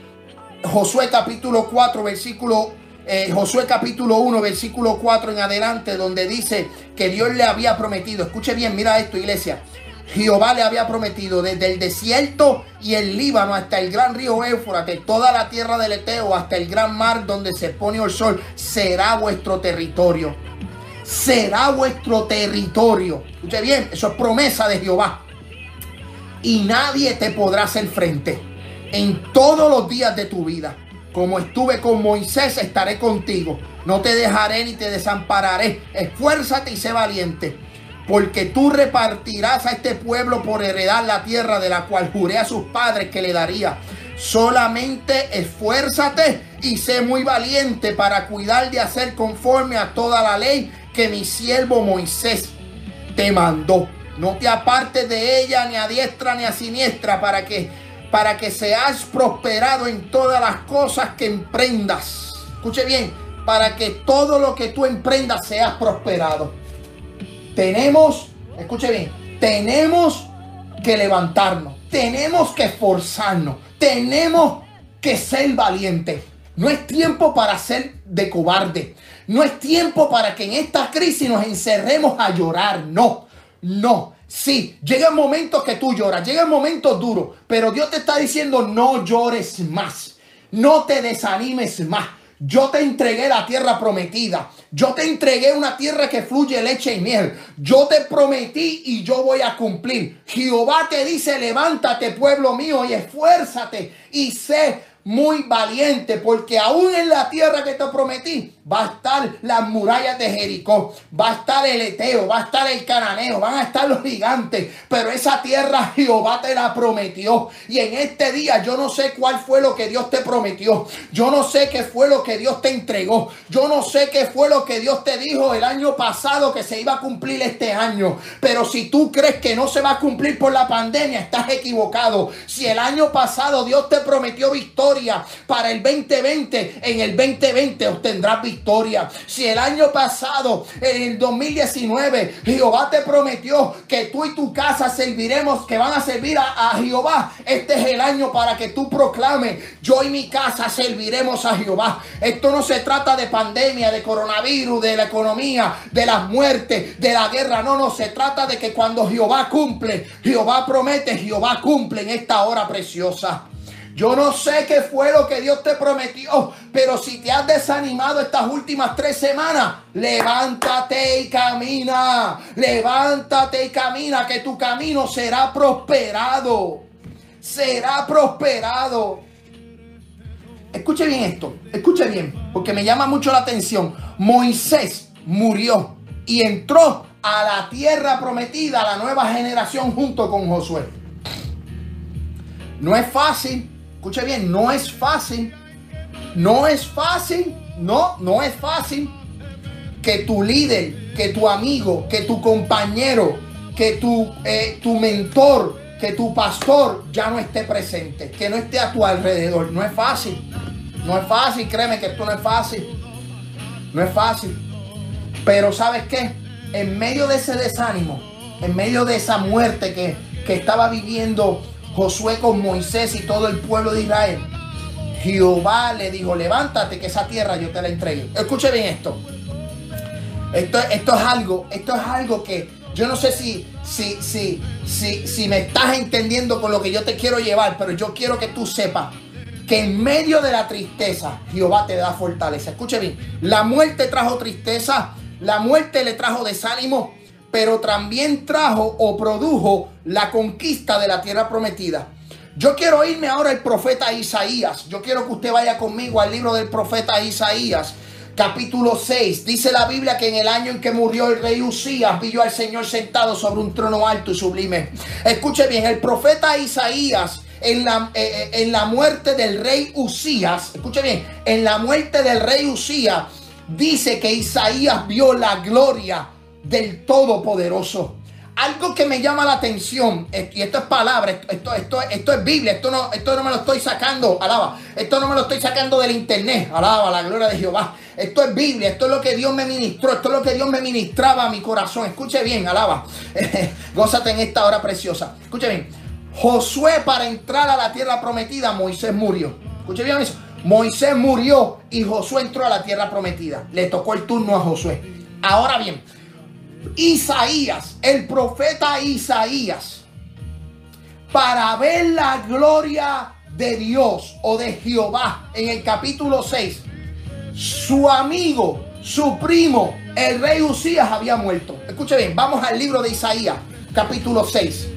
Josué capítulo 4, versículo, eh, Josué capítulo 1, versículo 4 en adelante, donde dice que Dios le había prometido, escuche bien, mira esto iglesia, Jehová le había prometido desde el desierto y el Líbano hasta el gran río Éufrates, toda la tierra del Eteo, hasta el gran mar donde se pone el sol, será vuestro territorio. Será vuestro territorio. Escuche bien, eso es promesa de Jehová. Y nadie te podrá hacer frente en todos los días de tu vida. Como estuve con Moisés, estaré contigo. No te dejaré ni te desampararé. Esfuérzate y sé valiente. Porque tú repartirás a este pueblo por heredar la tierra de la cual juré a sus padres que le daría. Solamente esfuérzate y sé muy valiente para cuidar de hacer conforme a toda la ley que mi siervo Moisés te mandó. No te apartes de ella ni a diestra ni a siniestra para que para que seas prosperado en todas las cosas que emprendas. Escuche bien, para que todo lo que tú emprendas seas prosperado. Tenemos, escuche bien, tenemos que levantarnos, tenemos que esforzarnos, tenemos que ser valientes. No es tiempo para ser de cobarde. No es tiempo para que en esta crisis nos encerremos a llorar. No, no. Sí, llegan momentos que tú lloras, llegan momentos duros, pero Dios te está diciendo no llores más, no te desanimes más. Yo te entregué la tierra prometida. Yo te entregué una tierra que fluye leche y miel. Yo te prometí y yo voy a cumplir. Jehová te dice, levántate pueblo mío y esfuérzate y sé muy valiente, porque aún en la tierra que te prometí va a estar las murallas de Jericó, va a estar el Eteo, va a estar el Cananeo, van a estar los gigantes, pero esa tierra Jehová te la prometió. Y en este día yo no sé cuál fue lo que Dios te prometió, yo no sé qué fue lo que Dios te entregó, yo no sé qué fue lo que Dios te dijo el año pasado que se iba a cumplir este año, pero si tú crees que no se va a cumplir por la pandemia, estás equivocado. Si el año pasado Dios te prometió victoria, para el 2020, en el 2020 obtendrás victoria. Si el año pasado, en el 2019, Jehová te prometió que tú y tu casa serviremos, que van a servir a, a Jehová, este es el año para que tú proclames, yo y mi casa serviremos a Jehová. Esto no se trata de pandemia, de coronavirus, de la economía, de las muertes, de la guerra. No, no, se trata de que cuando Jehová cumple, Jehová promete, Jehová cumple en esta hora preciosa. Yo no sé qué fue lo que Dios te prometió, pero si te has desanimado estas últimas tres semanas, levántate y camina. Levántate y camina, que tu camino será prosperado. Será prosperado. Escuche bien esto, escuche bien, porque me llama mucho la atención. Moisés murió y entró a la tierra prometida, a la nueva generación junto con Josué. No es fácil, escuche bien, no es fácil, no es fácil, no, no es fácil que tu líder, que tu amigo, que tu compañero, que tu, eh, tu mentor, que tu pastor ya no esté presente, que no esté a tu alrededor. No es fácil, no es fácil, créeme que esto no es fácil, no es fácil. Pero ¿sabes qué? En medio de ese desánimo, en medio de esa muerte que, que estaba viviendo Josué con Moisés y todo el pueblo de Israel, Jehová le dijo, levántate que esa tierra yo te la entregué. Escuche bien esto. Esto, esto es algo, esto es algo que yo no sé si, si, si, si, si me estás entendiendo con lo que yo te quiero llevar, pero yo quiero que tú sepas que en medio de la tristeza Jehová te da fortaleza. Escuche bien, la muerte trajo tristeza, la muerte le trajo desánimo, pero también trajo o produjo la conquista de la tierra prometida. Yo quiero irme ahora al profeta Isaías. Yo quiero que usted vaya conmigo al libro del profeta Isaías, capítulo 6. Dice la Biblia que en el año en que murió el rey Usías, vio al Señor sentado sobre un trono alto y sublime. Escuche bien, el profeta Isaías en la, eh, eh, en la muerte del rey Usías, escuche bien, en la muerte del rey Usías, dice que Isaías vio la gloria del Todopoderoso. Algo que me llama la atención, eh, y esto es palabra, esto, esto, esto, es Biblia, esto no, esto no me lo estoy sacando, alaba, esto no me lo estoy sacando del internet, alaba la gloria de Jehová. Esto es Biblia, esto es lo que Dios me ministró, esto es lo que Dios me ministraba a mi corazón. Escuche bien, alaba, gózate en esta hora preciosa. Escuche bien, Josué para entrar a la tierra prometida, Moisés murió. Escuche bien eso. Moisés murió y Josué entró a la tierra prometida. Le tocó el turno a Josué. Ahora bien, Isaías, el profeta Isaías, para ver la gloria de Dios o de Jehová en el capítulo 6, su amigo, su primo, el rey Usías había muerto. Escuche bien, vamos al libro de Isaías, capítulo 6.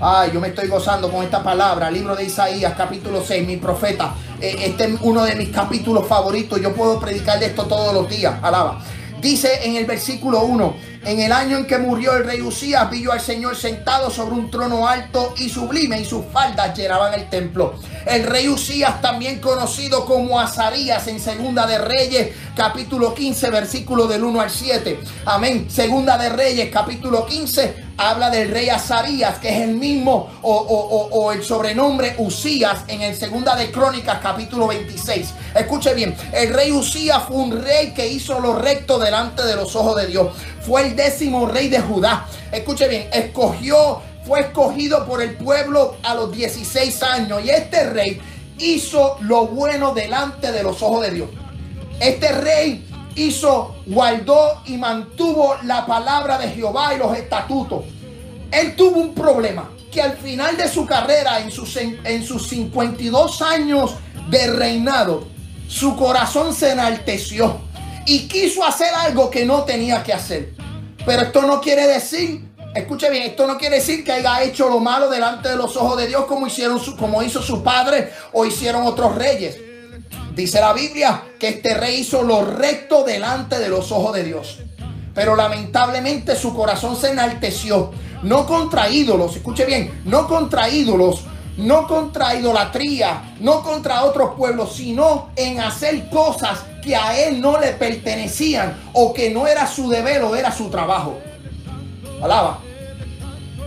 Ay, yo me estoy gozando con esta palabra. Libro de Isaías, capítulo 6, mi profeta. Eh, este es uno de mis capítulos favoritos. Yo puedo predicar de esto todos los días. Alaba. Dice en el versículo 1, en el año en que murió el rey Usías, vi yo al Señor sentado sobre un trono alto y sublime y sus faldas llenaban el templo. El rey Usías, también conocido como Azarías en Segunda de Reyes, capítulo 15, versículo del 1 al 7. Amén. Segunda de Reyes, capítulo 15, habla del rey Azarías, que es el mismo o, el sobrenombre Usías en el Segunda de Crónicas, capítulo 26. Escuche bien, el rey Usías fue un rey que hizo lo recto delante de los ojos de Dios. Fue el décimo rey de Judá. Escuche bien, escogió, fue escogido por el pueblo a los 16 años. Y este rey hizo lo bueno delante de los ojos de Dios. Este rey hizo, guardó y mantuvo la palabra de Jehová y los estatutos. Él tuvo un problema que al final de su carrera, en sus, en, sus 52 años de reinado, su corazón se enalteció y quiso hacer algo que no tenía que hacer. Pero esto no quiere decir, escuche bien, esto no quiere decir que haya hecho lo malo delante de los ojos de Dios como hicieron su- como hizo su padre o hicieron otros reyes. Dice la Biblia que este rey hizo lo recto delante de los ojos de Dios. Pero lamentablemente su corazón se enalteció. No contra ídolos, escuche bien, no contra ídolos, no contra idolatría, no contra otros pueblos, sino en hacer cosas que a él no le pertenecían o que no era su deber o era su trabajo. Alaba.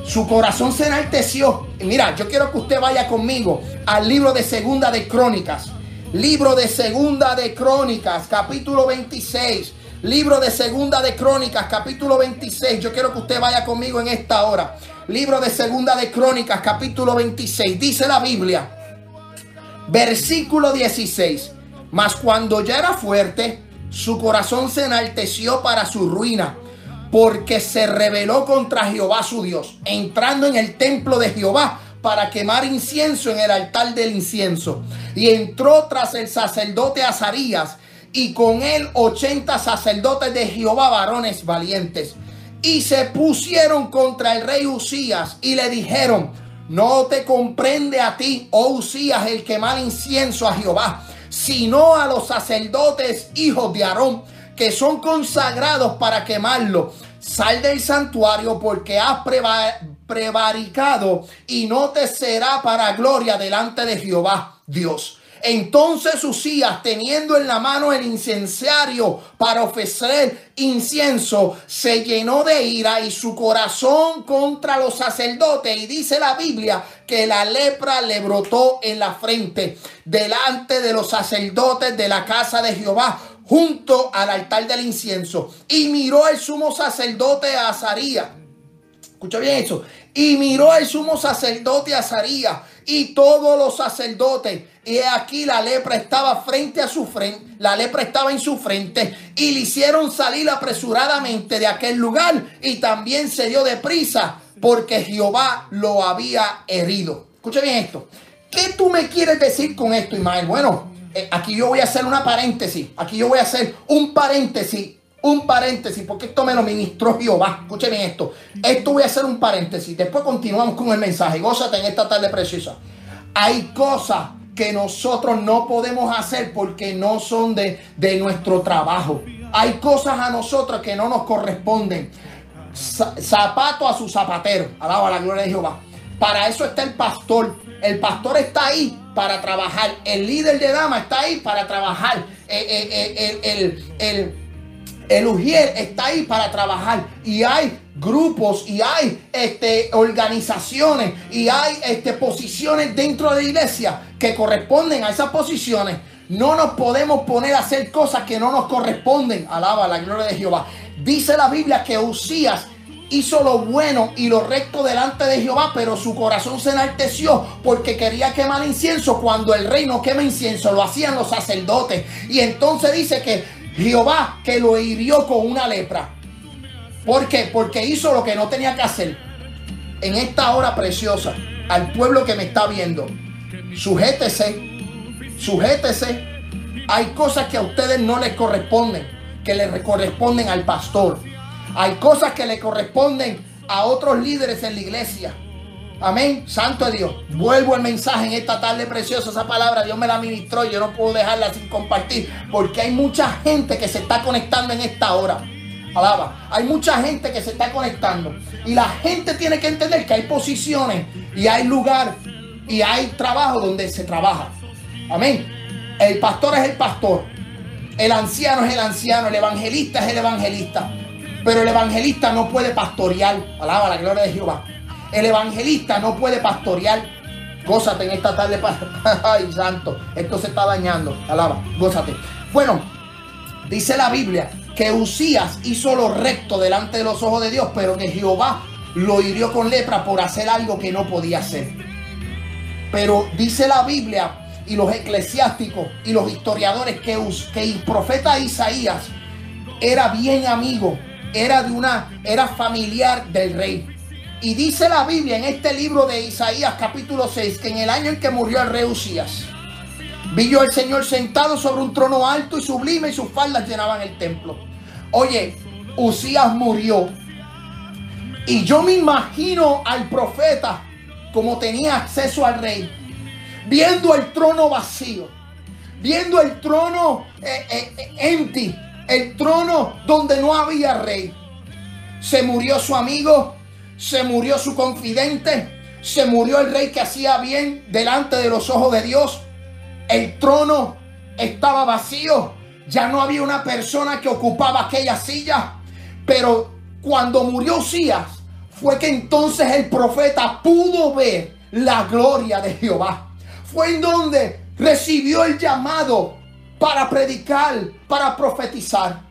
Su corazón se enalteció. Mira, yo quiero que usted vaya conmigo al libro de Segunda de Crónicas. Libro de Segunda de Crónicas, capítulo 26. Libro de Segunda de Crónicas, capítulo 26. Yo quiero que usted vaya conmigo en esta hora. Libro de Segunda de Crónicas, capítulo 26. Dice la Biblia, versículo 16. Mas cuando ya era fuerte, su corazón se enalteció para su ruina, porque se rebeló contra Jehová su Dios, entrando en el templo de Jehová para quemar incienso en el altar del incienso. Y entró tras el sacerdote Azarías, y con él ochenta sacerdotes de Jehová, varones valientes. Y se pusieron contra el rey Usías y le dijeron, no te comprende a ti, oh Usías, el quemar incienso a Jehová, sino a los sacerdotes hijos de Aarón, que son consagrados para quemarlo. Sal del santuario porque has prevaricado y no te será para gloria delante de Jehová Dios. Entonces Usías, teniendo en la mano el incensario para ofrecer incienso, se llenó de ira y su corazón contra los sacerdotes. Y dice la Biblia que la lepra le brotó en la frente delante de los sacerdotes de la casa de Jehová junto al altar del incienso. Y miró el sumo sacerdote a Azarías. Escucha bien eso. Y miró el sumo sacerdote Azarías y todos los sacerdotes. Y aquí la lepra estaba frente a su frente. La lepra estaba en su frente. Y le hicieron salir apresuradamente de aquel lugar. Y también se dio de prisa porque Jehová lo había herido. Escucha bien esto. ¿Qué tú me quieres decir con esto, Ismael? Bueno, eh, aquí yo voy a hacer una paréntesis. Aquí yo voy a hacer un paréntesis. Un paréntesis, porque esto me lo ministró Jehová. Escúcheme esto. Esto voy a hacer un paréntesis. Después continuamos con el mensaje. Gózate en esta tarde preciosa. Hay cosas que nosotros no podemos hacer porque no son de, de nuestro trabajo. Hay cosas a nosotros que no nos corresponden. Za- zapato a su zapatero. Alaba la gloria de Jehová. Para eso está el pastor. El pastor está ahí para trabajar. El líder de dama está ahí para trabajar. Eh, eh, eh, el, el, el- el Ujier está ahí para trabajar y hay grupos y hay este, organizaciones y hay este, posiciones dentro de la iglesia que corresponden a esas posiciones. No nos podemos poner a hacer cosas que no nos corresponden. Alaba la gloria de Jehová. Dice la Biblia que Usías hizo lo bueno y lo recto delante de Jehová, pero su corazón se enalteció porque quería quemar incienso cuando el rey no quema incienso, lo hacían los sacerdotes. Y entonces dice que Jehová que lo hirió con una lepra. ¿Por qué? Porque hizo lo que no tenía que hacer. En esta hora preciosa, al pueblo que me está viendo, sujétese, sujétese. Hay cosas que a ustedes no les corresponden, que le corresponden al pastor. Hay cosas que le corresponden a otros líderes en la iglesia. Amén. Santo Dios. Vuelvo al mensaje en esta tarde preciosa. Esa palabra Dios me la ministró yo no puedo dejarla sin compartir. Porque hay mucha gente que se está conectando en esta hora. Alaba. Hay mucha gente que se está conectando. Y la gente tiene que entender que hay posiciones y hay lugar y hay trabajo donde se trabaja. Amén. El pastor es el pastor. El anciano es el anciano. El evangelista es el evangelista. Pero el evangelista no puede pastorear. Alaba la gloria de Jehová. El evangelista no puede pastorear. Gózate en esta tarde. Ay, santo. Esto se está dañando. Alaba. Gózate. Bueno, dice la Biblia que Usías hizo lo recto delante de los ojos de Dios, pero que Jehová lo hirió con lepra por hacer algo que no podía hacer. Pero dice la Biblia y los eclesiásticos y los historiadores que, que el profeta Isaías era bien amigo, era de una, era familiar del rey. Y dice la Biblia en este libro de Isaías capítulo 6 que en el año en que murió el rey Usías, vi yo al Señor sentado sobre un trono alto y sublime y sus faldas llenaban el templo. Oye, Usías murió. Y yo me imagino al profeta como tenía acceso al rey, viendo el trono vacío, viendo el trono eh, eh, eh, empty, el trono donde no había rey. Se murió su amigo, se murió su confidente, se murió el rey que hacía bien delante de los ojos de Dios. El trono estaba vacío, ya no había una persona que ocupaba aquella silla. Pero cuando murió Usías, fue que entonces el profeta pudo ver la gloria de Jehová. Fue en donde recibió el llamado para predicar, para profetizar.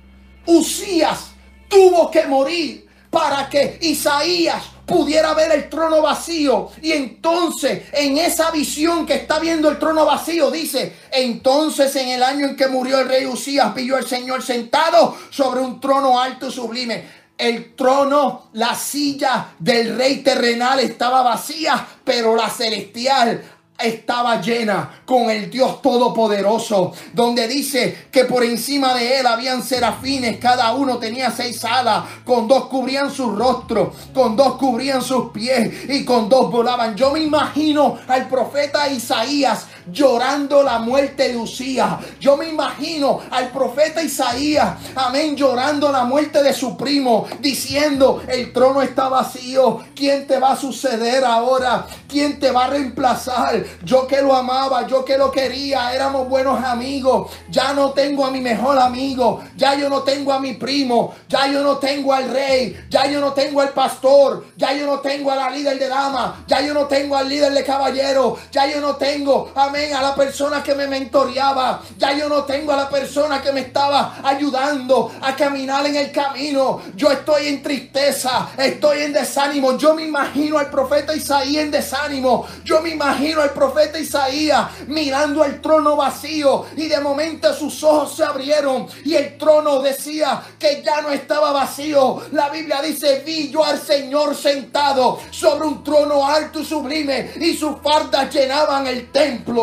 Usías tuvo que morir para que Isaías pudiera ver el trono vacío. Y entonces, en esa visión que está viendo el trono vacío, dice, entonces en el año en que murió el rey Usías, vio el Señor sentado sobre un trono alto y sublime. El trono, la silla del rey terrenal estaba vacía, pero la celestial estaba llena con el Dios Todopoderoso, donde dice que por encima de él habían serafines, cada uno tenía seis alas, con dos cubrían su rostro, con dos cubrían sus pies y con dos volaban. Yo me imagino al profeta Isaías llorando la muerte de Usías. Yo me imagino al profeta Isaías, amén, llorando la muerte de su primo, diciendo, el trono está vacío, ¿quién te va a suceder ahora? ¿Quién te va a reemplazar? Yo que lo amaba, yo que lo quería, éramos buenos amigos, ya no tengo a mi mejor amigo, ya yo no tengo a mi primo, ya yo no tengo al rey, ya yo no tengo al pastor, ya yo no tengo a la líder de dama, ya yo no tengo al líder de caballero, ya yo no tengo, amén a la persona que me mentoreaba. Ya yo no tengo a la persona que me estaba ayudando a caminar en el camino. Yo estoy en tristeza, estoy en desánimo. Yo me imagino al profeta Isaías en desánimo. Yo me imagino al profeta Isaías mirando el trono vacío y de momento sus ojos se abrieron y el trono decía que ya no estaba vacío. La Biblia dice, vi yo al Señor sentado sobre un trono alto y sublime y sus fardas llenaban el templo.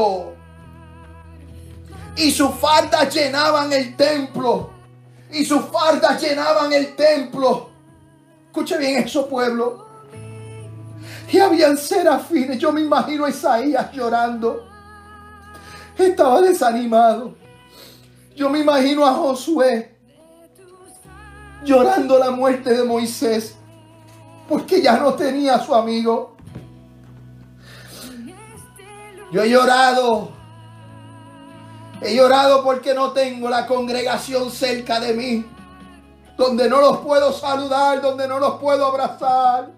Y sus fardas llenaban el templo. Y sus fardas llenaban el templo. Escuche bien eso, pueblo. Y habían serafines. Yo me imagino a Isaías llorando. Estaba desanimado. Yo me imagino a Josué llorando la muerte de Moisés. Porque ya no tenía a su amigo. Yo he llorado. He llorado porque no tengo la congregación cerca de mí. Donde no los puedo saludar, donde no los puedo abrazar.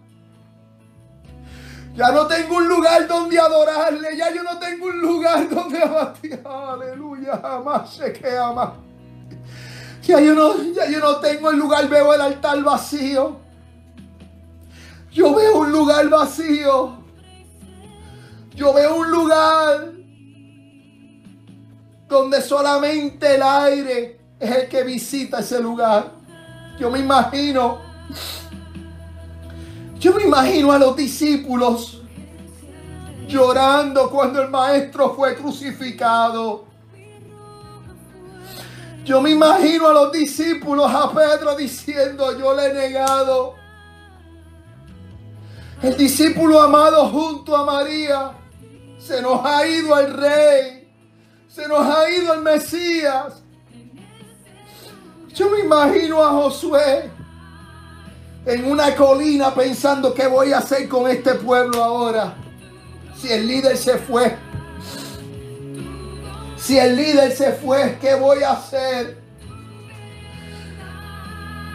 Ya no tengo un lugar donde adorarle. Ya yo no tengo un lugar donde abatir. Aleluya. Jamás se que ama. Ya yo, no, ya yo no tengo el lugar. Veo el altar vacío. Yo veo un lugar vacío. Yo veo un lugar donde solamente el aire es el que visita ese lugar. Yo me imagino, yo me imagino a los discípulos llorando cuando el maestro fue crucificado. Yo me imagino a los discípulos, a Pedro diciendo, yo le he negado. El discípulo amado junto a María, se nos ha ido el rey, se nos ha ido el Mesías. Yo me imagino a Josué en una colina pensando qué voy a hacer con este pueblo ahora. Si el líder se fue. Si el líder se fue, ¿qué voy a hacer?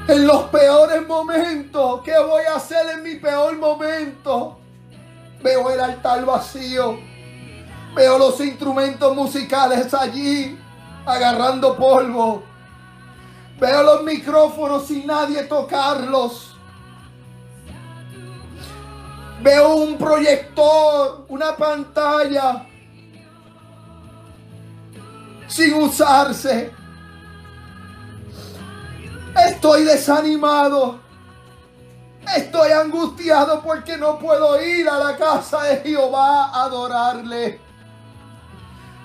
En los peores momentos, ¿qué voy a hacer en mi peor momento? Veo el altar vacío. Veo los instrumentos musicales allí agarrando polvo. Veo los micrófonos sin nadie tocarlos. Veo un proyector, una pantalla sin usarse. Estoy desanimado. Estoy angustiado porque no puedo ir a la casa de Jehová a adorarle.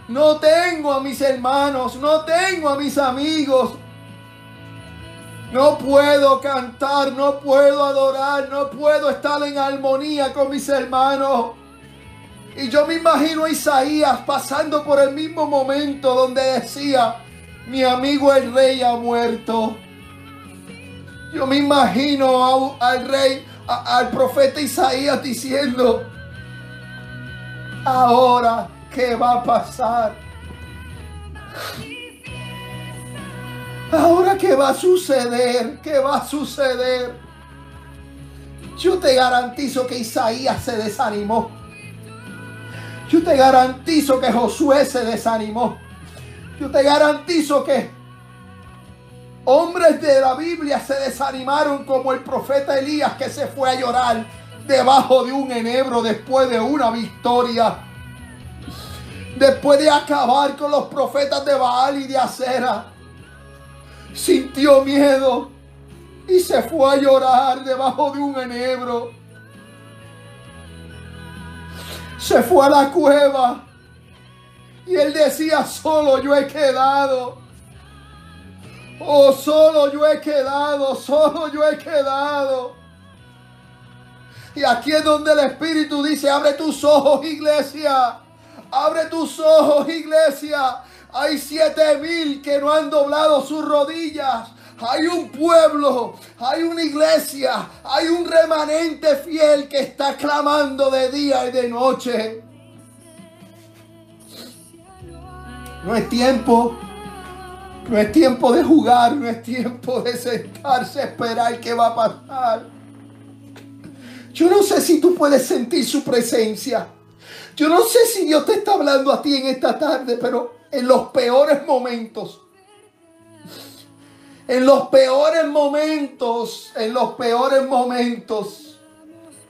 No tengo a mis hermanos, no tengo a mis amigos. No puedo cantar, no puedo adorar, no puedo estar en armonía con mis hermanos. Y yo me imagino a Isaías pasando por el mismo momento donde decía, mi amigo el rey ha muerto. Yo me imagino al rey, al profeta Isaías diciendo, ahora, ¿qué va a pasar? Ahora, ¿qué va a suceder? ¿Qué va a suceder? Yo te garantizo que Isaías se desanimó. Yo te garantizo que Josué se desanimó. Yo te garantizo que hombres de la Biblia se desanimaron como el profeta Elías que se fue a llorar debajo de un enebro después de una victoria. Después de acabar con los profetas de Baal y de Acera. Sintió miedo y se fue a llorar debajo de un enebro. Se fue a la cueva y él decía, solo yo he quedado. Oh, solo yo he quedado, solo yo he quedado. Y aquí es donde el Espíritu dice, abre tus ojos, iglesia. Abre tus ojos, iglesia. Hay siete mil que no han doblado sus rodillas. Hay un pueblo, hay una iglesia, hay un remanente fiel que está clamando de día y de noche. No es tiempo, no es tiempo de jugar, no es tiempo de sentarse a esperar qué va a pasar. Yo no sé si tú puedes sentir su presencia. Yo no sé si Dios te está hablando a ti en esta tarde, pero en los peores momentos, en los peores momentos, en los peores momentos,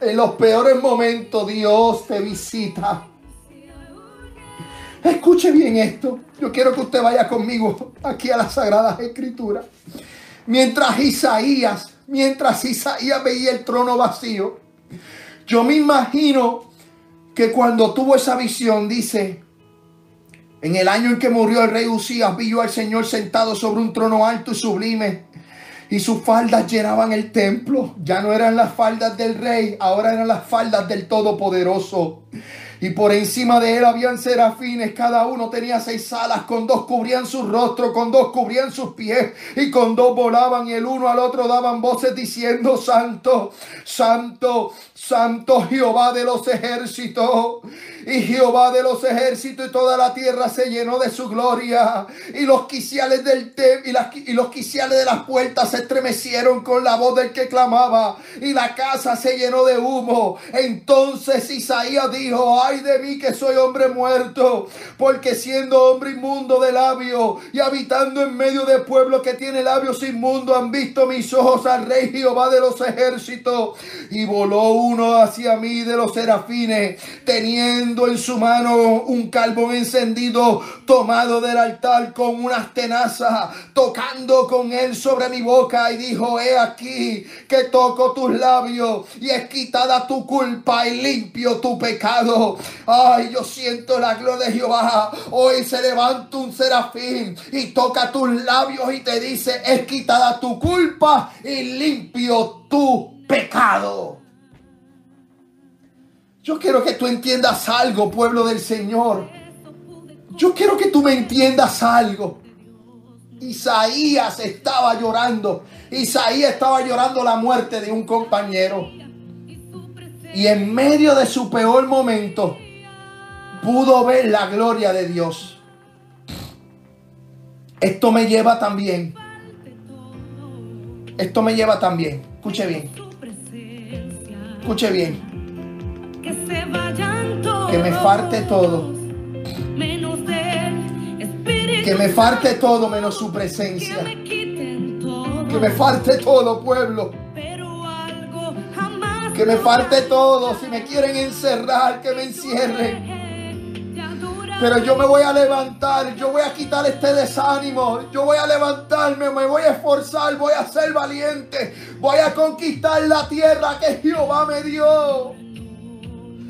en los peores momentos Dios te visita. Escuche bien esto. Yo quiero que usted vaya conmigo aquí a las Sagradas Escrituras. Mientras Isaías, mientras Isaías veía el trono vacío, yo me imagino que cuando tuvo esa visión, dice, en el año en que murió el rey Usías, vi yo al Señor sentado sobre un trono alto y sublime. Y sus faldas llenaban el templo. Ya no eran las faldas del rey, ahora eran las faldas del Todopoderoso. Y por encima de él habían serafines, cada uno tenía seis alas, con dos cubrían su rostro, con dos cubrían sus pies, y con dos volaban, y el uno al otro daban voces diciendo, Santo, Santo, Santo Jehová de los ejércitos. Y Jehová de los ejércitos y toda la tierra se llenó de su gloria. Y los quiciales del te y, las- y los quiciales de las puertas se estremecieron con la voz del que clamaba. Y la casa se llenó de humo. Entonces Isaías dijo, ay de mí que soy hombre muerto. Porque siendo hombre inmundo de labio y habitando en medio de pueblo que tiene labios inmundos, han visto mis ojos al rey Jehová de los ejércitos. Y voló uno hacia mí de los serafines, teniendo en su mano un carbón encendido, tomado del altar con unas tenazas, tocando con él sobre mi boca. Y dijo, he aquí que toco tus labios y es quitada tu culpa y limpio tu pecado. Ay, yo siento la gloria de Jehová. Hoy se levanta un serafín y toca tus labios y te dice, es quitada tu culpa y limpio tu pecado. Yo quiero que tú entiendas algo, pueblo del Señor. Yo quiero que tú me entiendas algo. Isaías estaba llorando. Isaías estaba llorando la muerte de un compañero. Y en medio de su peor momento pudo ver la gloria de Dios. Esto me lleva también. Esto me lleva también. Escuche bien. Escuche bien. Que me falte todo. Menos del Espíritu. Que me falte todo menos su presencia. Que me falte todo, pueblo. Que me falte todo. Si me quieren encerrar, que me encierren. Pero yo me voy a levantar, yo voy a quitar este desánimo, yo voy a levantarme, me voy a esforzar, voy a ser valiente, voy a conquistar la tierra que Jehová me dio.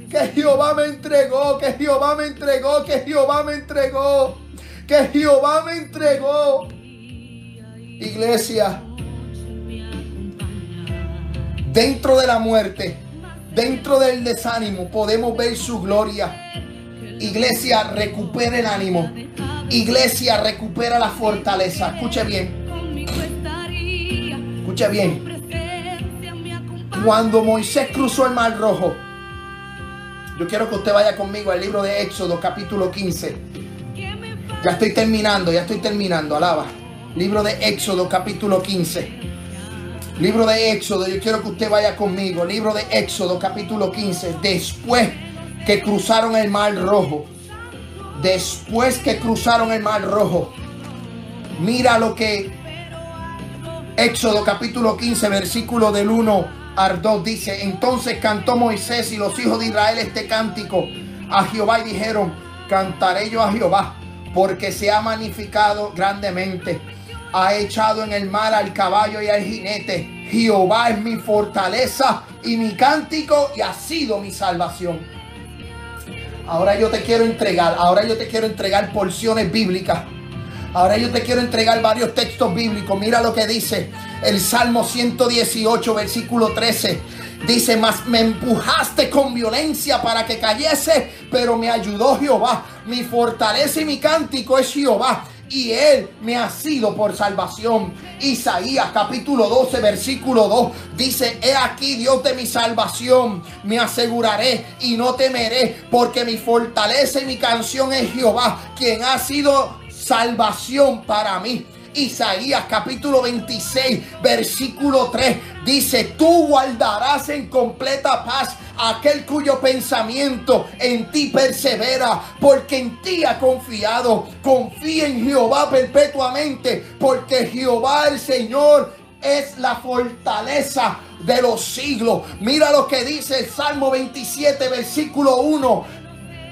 Que Jehová me entregó, que Jehová me entregó, que Jehová me entregó, que Jehová me entregó. Iglesia, dentro de la muerte, dentro del desánimo, podemos ver su gloria. Iglesia, recupera el ánimo. Iglesia, recupera la fortaleza. Escuche bien, escuche bien. Cuando Moisés cruzó el mar rojo, yo quiero que usted vaya conmigo al libro de Éxodo, capítulo 15. Que me Ya estoy terminando, ya estoy terminando, alaba. Libro de Éxodo, capítulo 15. Libro de Éxodo, yo quiero que usted vaya conmigo. Libro de Éxodo, capítulo 15. Después que cruzaron el mar rojo. Después que cruzaron el mar rojo. Mira lo que Éxodo capítulo 15, versículo del 1 2 dice, entonces cantó Moisés y los hijos de Israel este cántico a Jehová y dijeron, cantaré yo a Jehová, porque se ha magnificado grandemente, ha echado en el mar al caballo y al jinete, Jehová es mi fortaleza y mi cántico y ha sido mi salvación. Ahora yo te quiero entregar, ahora yo te quiero entregar porciones bíblicas Ahora yo te quiero entregar varios textos bíblicos. Mira lo que dice el Salmo 118, versículo 13. Dice, mas me empujaste con violencia para que cayese, pero me ayudó Jehová. Mi fortaleza y mi cántico es Jehová. Y él me ha sido por salvación. Isaías capítulo 12, versículo 2 dice, he aquí Dios de mi salvación, me aseguraré y no temeré, porque mi fortaleza y mi canción es Jehová, quien ha sido salvación para mí. Isaías capítulo 26, versículo 3 dice, tú guardarás en completa paz aquel cuyo pensamiento en ti persevera, porque en ti ha confiado. Confía en Jehová perpetuamente, porque Jehová el Señor es la fortaleza de los siglos. Mira lo que dice el Salmo 27, versículo 1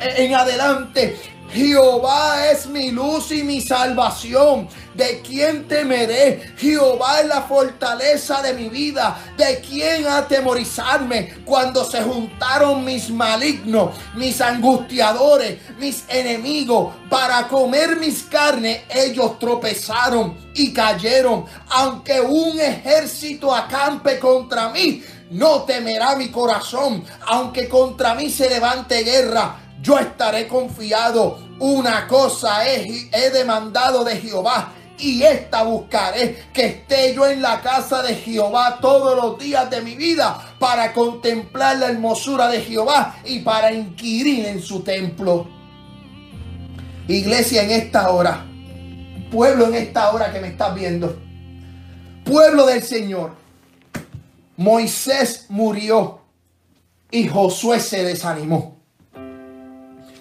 en adelante. Jehová es mi luz y mi salvación. ¿De quién temeré? Jehová es la fortaleza de mi vida. ¿De quién atemorizarme? Cuando se juntaron mis malignos, mis angustiadores, mis enemigos para comer mis carnes, ellos tropezaron y cayeron. Aunque un ejército acampe contra mí, no temerá mi corazón. Aunque contra mí se levante guerra yo estaré confiado. Una cosa he, demandado de Jehová y esta buscaré, que esté yo en la casa de Jehová todos los días de mi vida para contemplar la hermosura de Jehová y para inquirir en su templo. Iglesia en esta hora, pueblo en esta hora que me estás viendo, pueblo del Señor, Moisés murió y Josué se desanimó.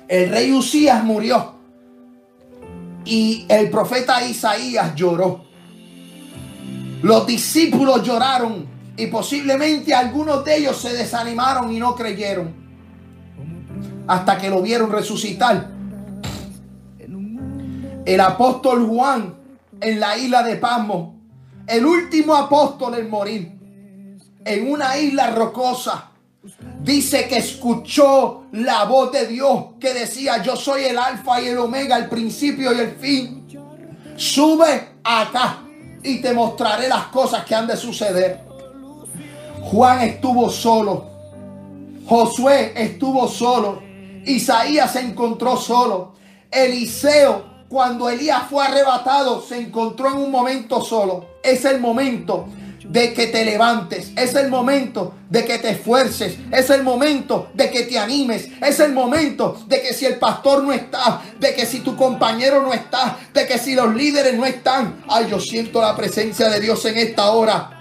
El rey Usías murió y el profeta Isaías lloró. Los discípulos lloraron y posiblemente algunos de ellos se desanimaron y no creyeron hasta que lo vieron resucitar. El apóstol Juan en la isla de Pasmo, el último apóstol en morir, en una isla rocosa, Dice que escuchó la voz de Dios que decía, yo soy el alfa y el omega, el principio y el fin. Sube acá y te mostraré las cosas que han de suceder. Juan estuvo solo. Josué estuvo solo. Isaías se encontró solo. Eliseo, cuando Elías fue arrebatado, se encontró en un momento solo. Es el momento de que te levantes, es el momento de que te esfuerces, es el momento de que te animes, es el momento de que si el pastor no está, de que si tu compañero no está, de que si los líderes no están, ay, yo siento la presencia de Dios en esta hora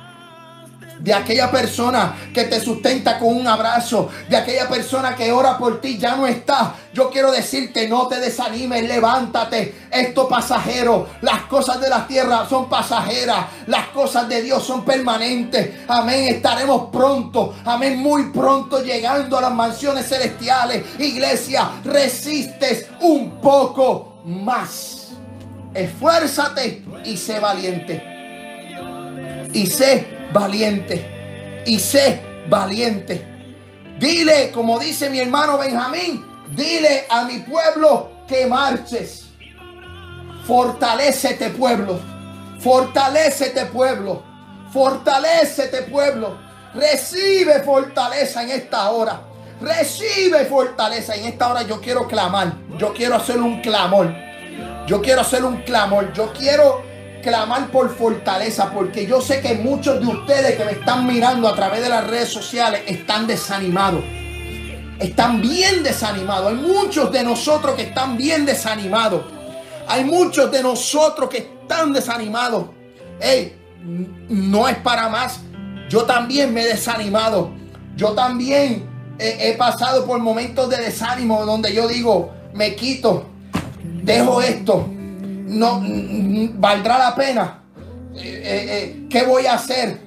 de aquella persona que te sustenta con un abrazo, de aquella persona que ora por ti, ya no está. Yo quiero decirte, no te desanimes, levántate. Esto pasajero, las cosas de la tierra son pasajeras, las cosas de Dios son permanentes. Amén, estaremos pronto, amén, muy pronto llegando a las mansiones celestiales. Iglesia, resistes un poco más. Esfuérzate y sé valiente. Y sé valiente. Y sé valiente. Dile, como dice mi hermano Benjamín, dile a mi pueblo que marches. Fortalecete pueblo. Fortalecete pueblo. Fortalecete pueblo. Recibe fortaleza en esta hora. Recibe fortaleza en esta hora. Yo quiero clamar. Yo quiero hacer un clamor. Yo quiero hacer un clamor. Yo quiero clamar por fortaleza, porque yo sé que muchos de ustedes que me están mirando a través de las redes sociales están desanimados. Están bien desanimados. Hay muchos de nosotros que están bien desanimados. Hay muchos de nosotros que están desanimados. Hey, no es para más. Yo también me he desanimado. Yo también he, he pasado por momentos de desánimo donde yo digo, me quito, dejo esto, no valdrá la pena. Eh, eh, eh, ¿Qué voy a hacer?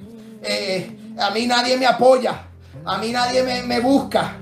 a mí nadie me apoya. A mí nadie me, busca.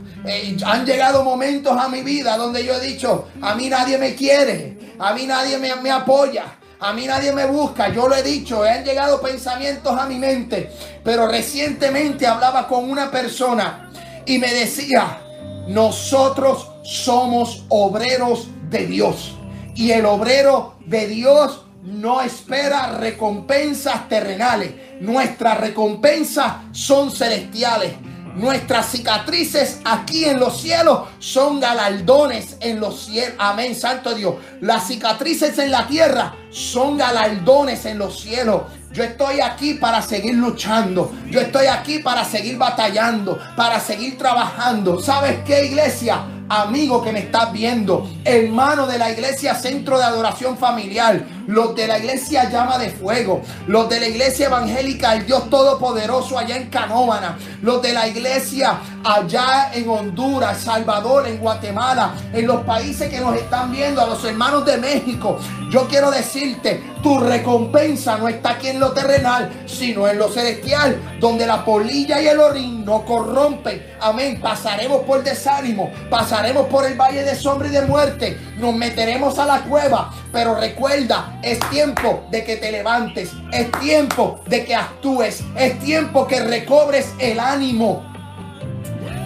han llegado momentos a mi vida donde yo he dicho, a mí nadie me quiere. A mí nadie me apoya. A mí nadie me busca, yo lo he dicho, han llegado pensamientos a mi mente, pero recientemente hablaba con una persona y me decía, nosotros somos obreros de Dios. Y el obrero de Dios no espera recompensas terrenales. Nuestras recompensas son celestiales. Nuestras cicatrices aquí en los cielos son galardones en los cielos. Amén, Santo Dios. Las cicatrices en la tierra son galardones en los cielos. Yo estoy aquí para seguir luchando. Yo estoy aquí para seguir batallando, para seguir trabajando. ¿Sabes qué, iglesia? Amigo que me estás viendo, hermano de la iglesia Centro de Adoración Familiar, los de la iglesia llama de fuego, los de la iglesia evangélica, el Dios Todopoderoso allá en Canóvana, los de la iglesia allá en Honduras, Salvador, en Guatemala, en los países que nos están viendo, a los hermanos de México. Yo quiero decirte, tu recompensa no está aquí en lo terrenal, sino en lo celestial, donde la polilla y el orín no corrompen. Amén. Pasaremos por desánimo, pasaremos por el valle de sombra y de muerte, nos meteremos a la cueva, pero recuerda, es tiempo de que te levantes, es tiempo de que actúes, es tiempo que recobres el ánimo.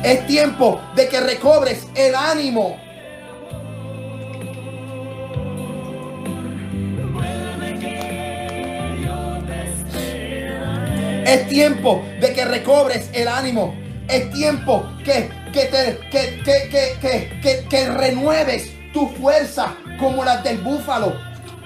Es tiempo de que recobres el ánimo. Es tiempo de que recobres el ánimo. Es tiempo que, que, te, que, que, que, renueves tu fuerza como las del búfalo.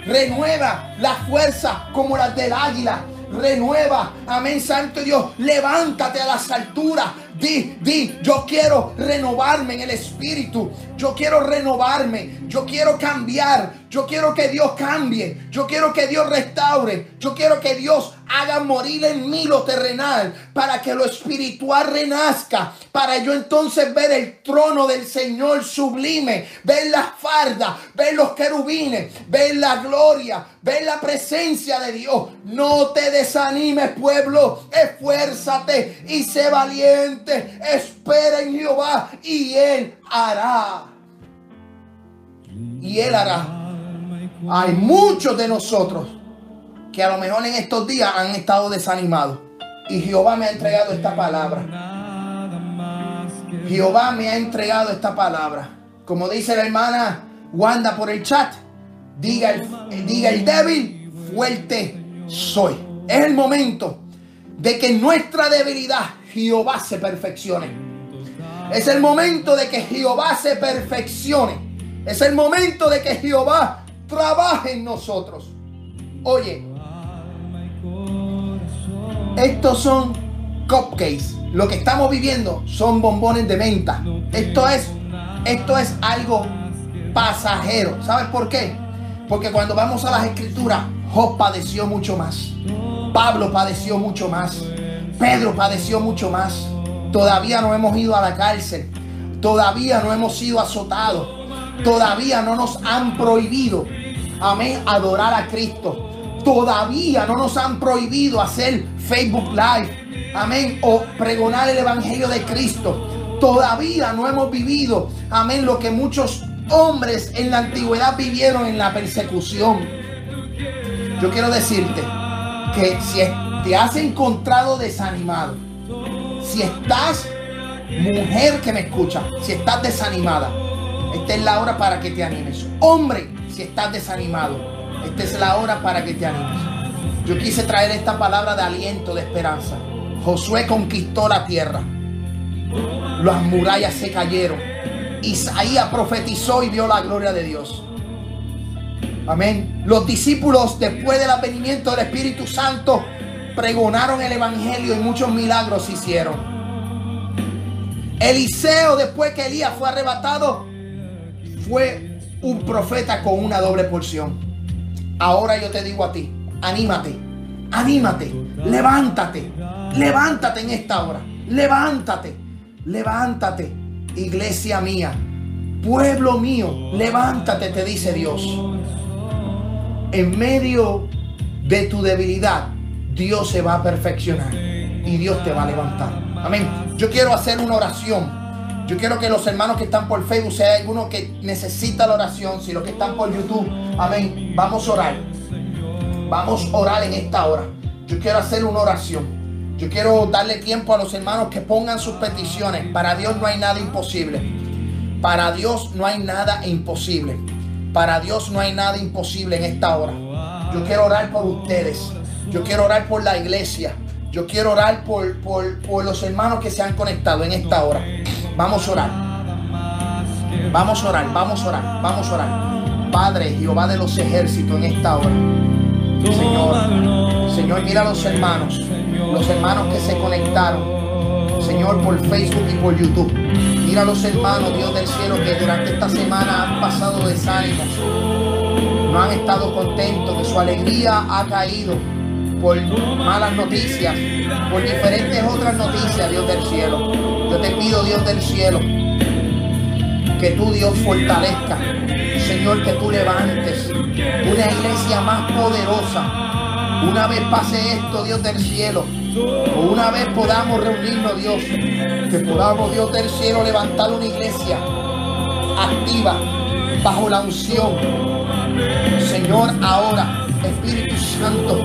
Renueva la fuerza como las del águila. Renueva, amén, Santo Dios. Levántate a las alturas. Di, di, yo quiero renovarme en el espíritu. Yo quiero renovarme. Yo quiero cambiar. Yo quiero que Dios cambie. Yo quiero que Dios restaure. Yo quiero que Dios haga morir en mí lo terrenal para que lo espiritual renazca. Para yo entonces ver el trono del Señor sublime. Ver las fardas. Ver los querubines. Ver la gloria. Ver la presencia de Dios. No te desanimes, pueblo. Esfuérzate y sé valiente. Espera en Jehová y Él hará. Y Él hará. Hay muchos de nosotros que a lo mejor en estos días han estado desanimados. Y Jehová me ha entregado esta palabra. Jehová me ha entregado esta palabra. Como dice la hermana Wanda por el chat, diga el, diga el débil, fuerte soy. Es el momento de que nuestra debilidad Jehová se perfeccione. Es el momento de que Jehová se perfeccione. Es el momento de que Jehová trabaje en nosotros. Oye, estos son cupcakes. Lo que estamos viviendo son bombones de menta. Esto es, esto es algo pasajero. ¿Sabes por qué? Porque cuando vamos a las escrituras, Job padeció mucho más. Pablo padeció mucho más. Pedro padeció mucho más. Todavía no hemos ido a la cárcel. Todavía no hemos sido azotados. Todavía no nos han prohibido, amén, adorar a Cristo. Todavía no nos han prohibido hacer Facebook Live, amén, o pregonar el Evangelio de Cristo. Todavía no hemos vivido, amén, lo que muchos hombres en la antigüedad vivieron en la persecución. Yo quiero decirte que si te has encontrado desanimado, si estás, mujer que me escucha, si estás desanimada, esta es la hora para que te animes. Hombre, si estás desanimado, esta es la hora para que te animes. Yo quise traer esta palabra de aliento, de esperanza. Josué conquistó la tierra. Las murallas se cayeron. Isaías profetizó y vio la gloria de Dios. Amén. Los discípulos, después del advenimiento del Espíritu Santo, pregonaron el Evangelio y muchos milagros hicieron. Eliseo, después que Elías fue arrebatado, fue un profeta con una doble porción. Ahora yo te digo a ti, anímate, anímate, levántate, levántate en esta hora, levántate, levántate, iglesia mía, pueblo mío, levántate, te dice Dios. En medio de tu debilidad, Dios se va a perfeccionar y Dios te va a levantar. Amén. Yo quiero hacer una oración. Yo quiero que los hermanos que están por Facebook, si hay alguno que necesita la oración, si los que están por YouTube, amén, vamos a orar. Vamos a orar en esta hora. Yo quiero hacer una oración. Yo quiero darle tiempo a los hermanos que pongan sus peticiones. Para Dios no hay nada imposible. Para Dios no hay nada imposible. Para Dios no hay nada imposible en esta hora. Yo quiero orar por ustedes. Yo quiero orar por la iglesia. Yo quiero orar por, por, por los hermanos que se han conectado en esta hora. Vamos a orar. Vamos a orar, vamos a orar, vamos a orar. Padre Jehová de los ejércitos en esta hora. Señor, Señor, mira a los hermanos, los hermanos que se conectaron, Señor, por Facebook y por YouTube. Mira a los hermanos, Dios del cielo, que durante esta semana han pasado desánimos. no han estado contentos, que su alegría ha caído por malas noticias, por diferentes otras noticias, Dios del cielo. Yo te pido, Dios del cielo, que tú, Dios, fortalezca. Señor, que tú levantes una iglesia más poderosa. Una vez pase esto, Dios del cielo, o una vez podamos reunirnos, Dios, que podamos, Dios del cielo, levantar una iglesia activa bajo la unción. Señor, ahora, Espíritu Santo,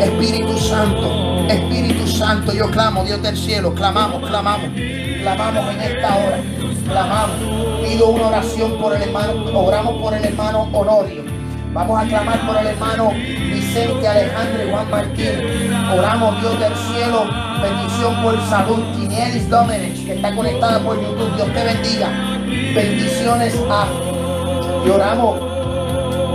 Espíritu Santo, Espíritu Santo, yo clamo, Dios del cielo, clamamos, clamamos, clamamos en esta hora, clamamos. Pido una oración por el hermano, oramos por el hermano Honorio. Vamos a clamar por el hermano Vicente Alejandro Juan Martín. Oramos, Dios del cielo, bendición por salud. Tinielis Domenech, que está conectada por YouTube. Dios te bendiga. Bendiciones a. Y oramos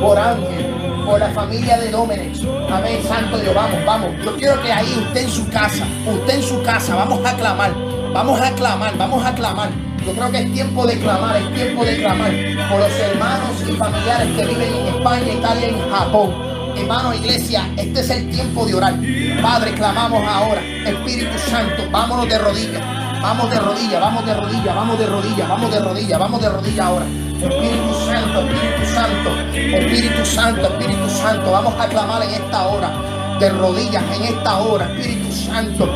por Ángel, por la familia de Domenech. Amén, Santo Dios, vamos, vamos. Yo quiero que ahí usted en su casa, usted en su casa, vamos a clamar, vamos a clamar, vamos a clamar. Yo creo que es tiempo de clamar, es tiempo de clamar por los hermanos y familiares que viven en España, Italia y Japón. Hermano, iglesia, este es el tiempo de orar. Padre, clamamos ahora. Espíritu Santo, vámonos de rodillas. Vamos de rodillas, vamos de rodillas, vamos de rodillas, vamos de rodillas, vamos de rodillas ahora. Espíritu Santo, Espíritu Santo, Espíritu Santo, Espíritu Santo. Vamos a clamar en esta hora. De rodillas en esta hora, Espíritu Santo.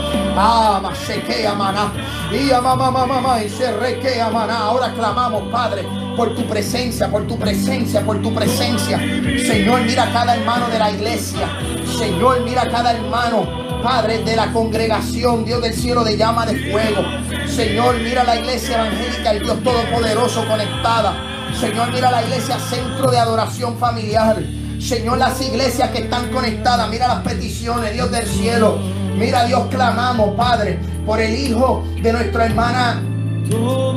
Se que maná. Y mamá, mamá, y se re que maná. Ahora clamamos, Padre, por tu presencia, por tu presencia, por tu presencia. Señor, mira cada hermano de la iglesia. Señor, mira cada hermano. Padre de la congregación, Dios del cielo de llama de fuego. Señor, mira la iglesia evangélica, el Dios Todopoderoso conectada. Señor, mira la iglesia centro de adoración familiar. Señor, las iglesias que están conectadas, mira las peticiones, Dios del cielo. Mira, Dios, clamamos, Padre, por el hijo de nuestra hermana.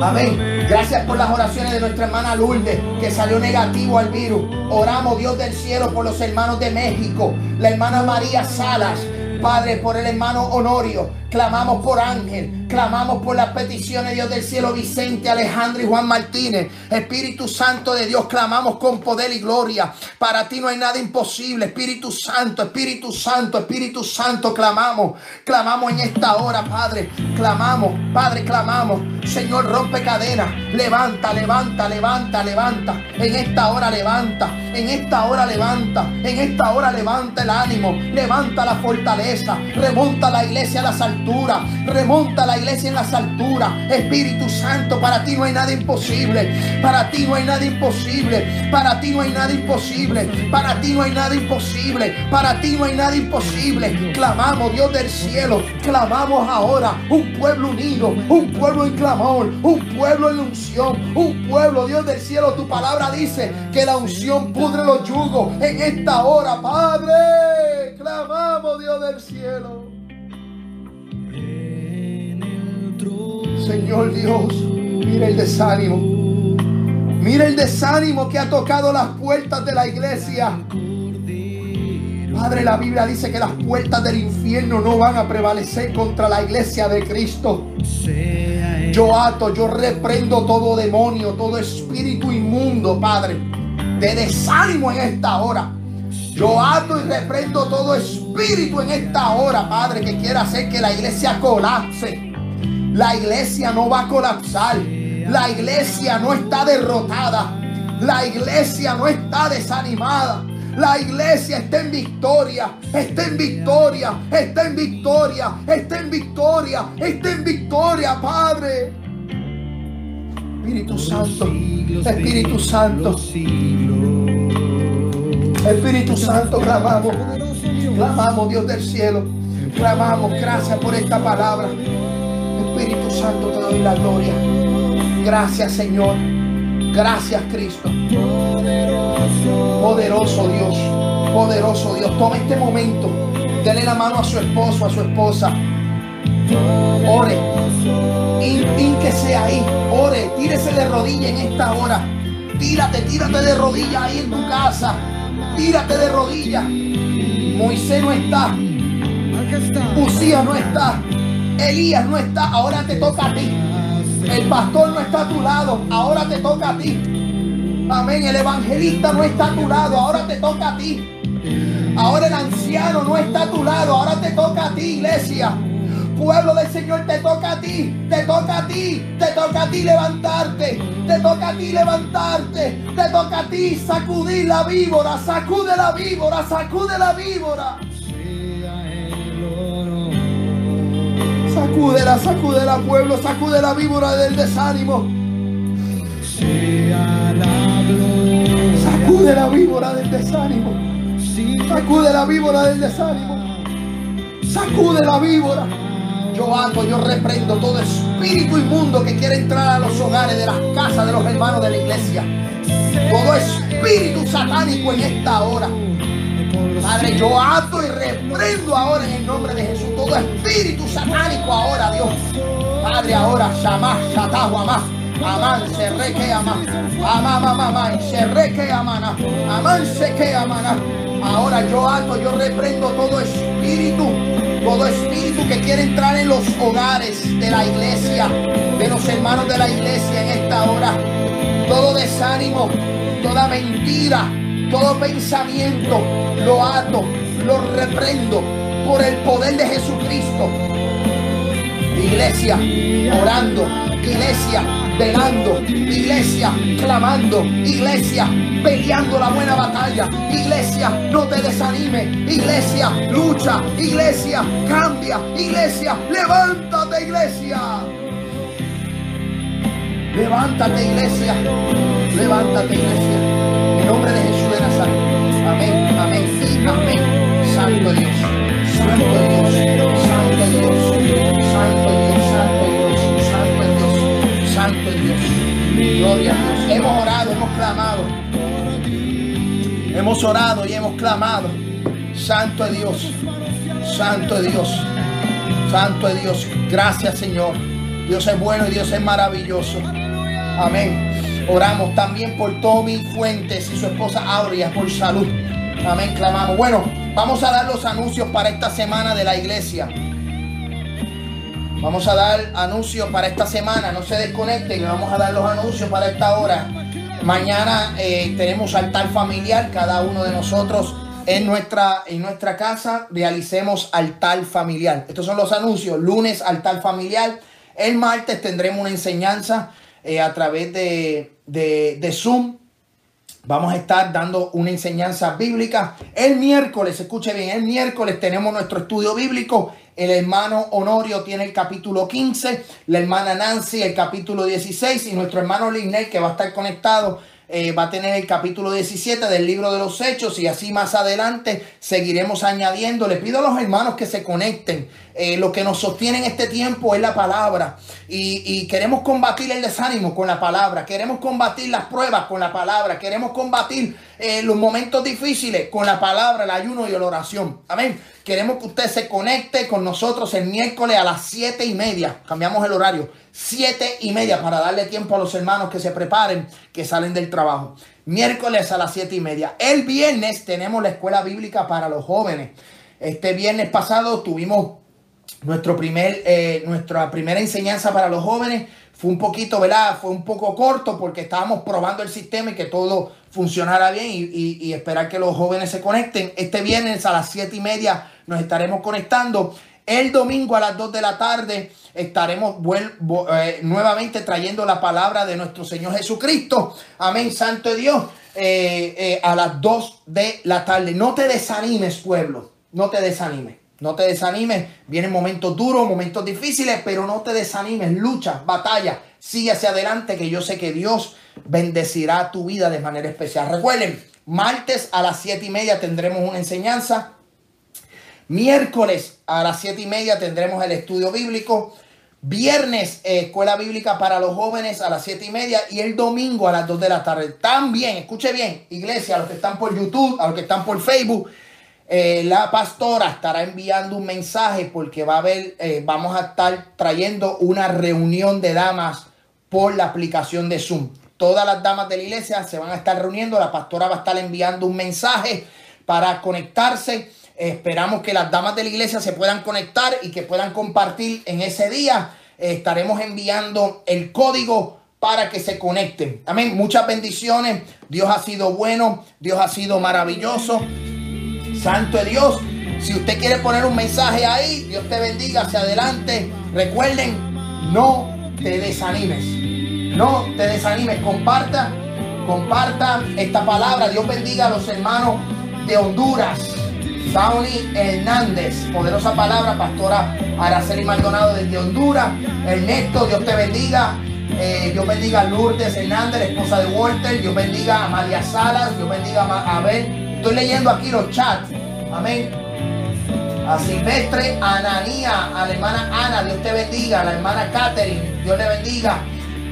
Amén. Gracias por las oraciones de nuestra hermana Lourdes, que salió negativo al virus. Oramos, Dios del cielo, por los hermanos de México, la hermana María Salas. Padre, por el hermano Honorio, clamamos por Ángel, clamamos por las peticiones, Dios del cielo, Vicente, Alejandro y Juan Martínez. Espíritu Santo de Dios, clamamos con poder y gloria. Para ti no hay nada imposible. Espíritu Santo, Espíritu Santo, Espíritu Santo, clamamos, clamamos en esta hora, Padre. Clamamos, Padre, clamamos. Señor, rompe cadenas. Levanta, levanta, levanta, levanta. En esta hora levanta. En esta hora levanta. En esta hora levanta el ánimo. Levanta la fortaleza. Remonta la iglesia a las alturas. Remonta la iglesia en las alturas. Espíritu Santo, para ti no hay nada imposible. Para ti no hay nada imposible. Para ti no hay nada imposible. Para ti no hay nada imposible. Para ti no hay nada imposible. Clamamos, Dios del cielo. Clamamos ahora. Un pueblo unido. Un pueblo en clamor. Un pueblo en unción. Un pueblo, Dios del cielo. Tu palabra dice que la unción pudre los yugos. En esta hora, Padre. Clamamos, Dios del cielo. Señor Dios, mira el desánimo. Mira el desánimo que ha tocado las puertas de la iglesia. Padre, la Biblia dice que las puertas del infierno no van a prevalecer contra la iglesia de Cristo. Yo ato, yo reprendo todo demonio, todo espíritu inmundo, Padre, de desánimo en esta hora. Yo ato y reprendo todo espíritu en esta hora, Padre, que quiera hacer que la iglesia colapse. La iglesia no va a colapsar. La iglesia no está derrotada. La iglesia no está desanimada. La iglesia está en victoria, está en victoria, está en victoria, está en victoria, está en victoria, Padre. Espíritu Santo, Espíritu Santo, Espíritu Santo, clamamos, clamamos Dios del cielo, clamamos, gracias por esta palabra. Santo, te doy la gloria. Gracias Señor, gracias Cristo. Poderoso Dios, poderoso Dios. Toma este momento, dale la mano a su esposo, a su esposa. Ore, que sea ahí, ore, tírese de rodilla en esta hora. Tírate, tírate de rodilla ahí en tu casa. Tírate de rodilla. Moisés no está. Usías no está. Elías no está. Ahora te toca a ti. El pastor no está a tu lado. Ahora te toca a ti. Amén. El evangelista no está a tu lado, ahora te toca a ti. Ahora el anciano no está a tu lado, ahora te toca a ti, iglesia. Pueblo del Señor, te toca a ti, te toca a ti, te toca a ti levantarte, te toca a ti levantarte, te toca a ti sacudir la víbora, sacude la víbora, sacude la víbora. Sacúdela, sacúdela, pueblo, sacude la víbora del desánimo. Sacude la víbora del desánimo. Sacude la víbora del desánimo. Sacude la víbora. Yo hago, yo reprendo todo espíritu inmundo que quiere entrar a los hogares de las casas de los hermanos de la iglesia. Todo espíritu satánico en esta hora. Padre, yo ato y reprendo ahora en el nombre de Jesús todo espíritu satánico ahora, Dios. Padre, ahora, Shamá, Shatahu, Amá, Amán, se reque Amá, Amá, Amá, Amá, se reque Amana, Amán, se que Amana. Ahora yo ato, yo reprendo todo espíritu, todo espíritu que quiere entrar en los hogares de la iglesia, de los hermanos de la iglesia en esta hora. Todo desánimo, toda mentira, todo pensamiento, lo ato, lo reprendo por el poder de Jesucristo. Iglesia, orando, iglesia, velando, iglesia, clamando, iglesia, peleando la buena batalla. Iglesia, no te desanime. Iglesia, lucha. Iglesia, cambia. Iglesia, levántate, iglesia. Levántate, iglesia. Levántate, iglesia. Amén. Santo Dios. Santo Dios. Santo Dios. Santo Dios. Santo Dios. Santo Dios. Santo Dios. Gloria a Dios. Hemos orado, hemos clamado. Hemos orado y hemos clamado. Santo Dios. Santo Dios. Santo Dios. Gracias, Señor. Dios es bueno y Dios es maravilloso. Amén. Oramos también por Tommy Fuentes y su esposa Aurea por salud. Amén. Clamamos. Bueno, vamos a dar los anuncios para esta semana de la iglesia. Vamos a dar anuncios para esta semana. No se desconecten. Vamos a dar los anuncios para esta hora. Mañana eh, tenemos altar familiar. Cada uno de nosotros en nuestra, en nuestra casa realicemos altar familiar. Estos son los anuncios. Lunes, altar familiar. El martes tendremos una enseñanza eh, a través de, de, de Zoom. Vamos a estar dando una enseñanza bíblica. El miércoles, escuche bien, el miércoles tenemos nuestro estudio bíblico. El hermano Honorio tiene el capítulo 15, la hermana Nancy el capítulo 16 y nuestro hermano Linel que va a estar conectado eh, va a tener el capítulo 17 del libro de los hechos y así más adelante seguiremos añadiendo. Le pido a los hermanos que se conecten. Eh, lo que nos sostiene en este tiempo es la palabra y, queremos combatir el desánimo con la palabra, queremos combatir las pruebas con la palabra, queremos combatir eh, los momentos difíciles con la palabra, el ayuno y la oración. Amén. Queremos que usted se conecte con nosotros el miércoles a las siete y media. Cambiamos el horario. Siete y media para darle tiempo a los hermanos que se preparen, que salen del trabajo. Miércoles a las siete y media. El viernes tenemos la escuela bíblica para los jóvenes. Este viernes pasado tuvimos nuestro primer, eh, nuestra primera enseñanza para los jóvenes. Fue un poquito, ¿verdad? Fue un poco corto porque estábamos probando el sistema y que todo funcionara bien y, y- esperar que los jóvenes se conecten. Este viernes a las siete y media nos estaremos conectando. El domingo a las 2 de la tarde estaremos eh, nuevamente trayendo la palabra de nuestro Señor Jesucristo. Amén, Santo Dios. eh, eh, a las 2 de la tarde. No te desanimes, pueblo. No te desanimes. No te desanimes. Vienen momentos duros, momentos difíciles, pero no te desanimes. Lucha, batalla. Sigue hacia adelante que yo sé que Dios bendecirá tu vida de manera especial. Recuerden, martes a las 7 y media tendremos una enseñanza. Miércoles a las siete y media tendremos el estudio bíblico. Viernes, eh, escuela bíblica para los jóvenes a las siete y media. Y el domingo a las 2 de la tarde. También, escuche bien, iglesia, a los que están por YouTube, a los que están por Facebook. Eh, la pastora estará enviando un mensaje porque va a haber, eh, vamos a estar trayendo una reunión de damas por la aplicación de Zoom. Todas las damas de la iglesia se van a estar reuniendo. La pastora va a estar enviando un mensaje para conectarse. Esperamos que las damas de la iglesia se puedan conectar y que puedan compartir en ese día. Eh, estaremos enviando el código para que se conecten. Amén. Muchas bendiciones. Dios ha sido bueno. Dios ha sido maravilloso. Santo es Dios. Si usted quiere poner un mensaje ahí, Dios te bendiga hacia adelante. Recuerden, no te desanimes. No te desanimes. Comparta, comparta esta palabra. Dios bendiga a los hermanos de Honduras. Sauni Hernández, poderosa palabra, pastora Araceli Maldonado desde Honduras. Ernesto, Dios te bendiga. Eh, Dios bendiga a Lourdes Hernández, esposa de Walter. Dios bendiga a María Salas. Dios bendiga a Abel. Estoy leyendo aquí los chats. Amén. A Silvestre, Ananía, a la hermana Ana, Dios te bendiga. A la hermana Catherine, Dios le bendiga.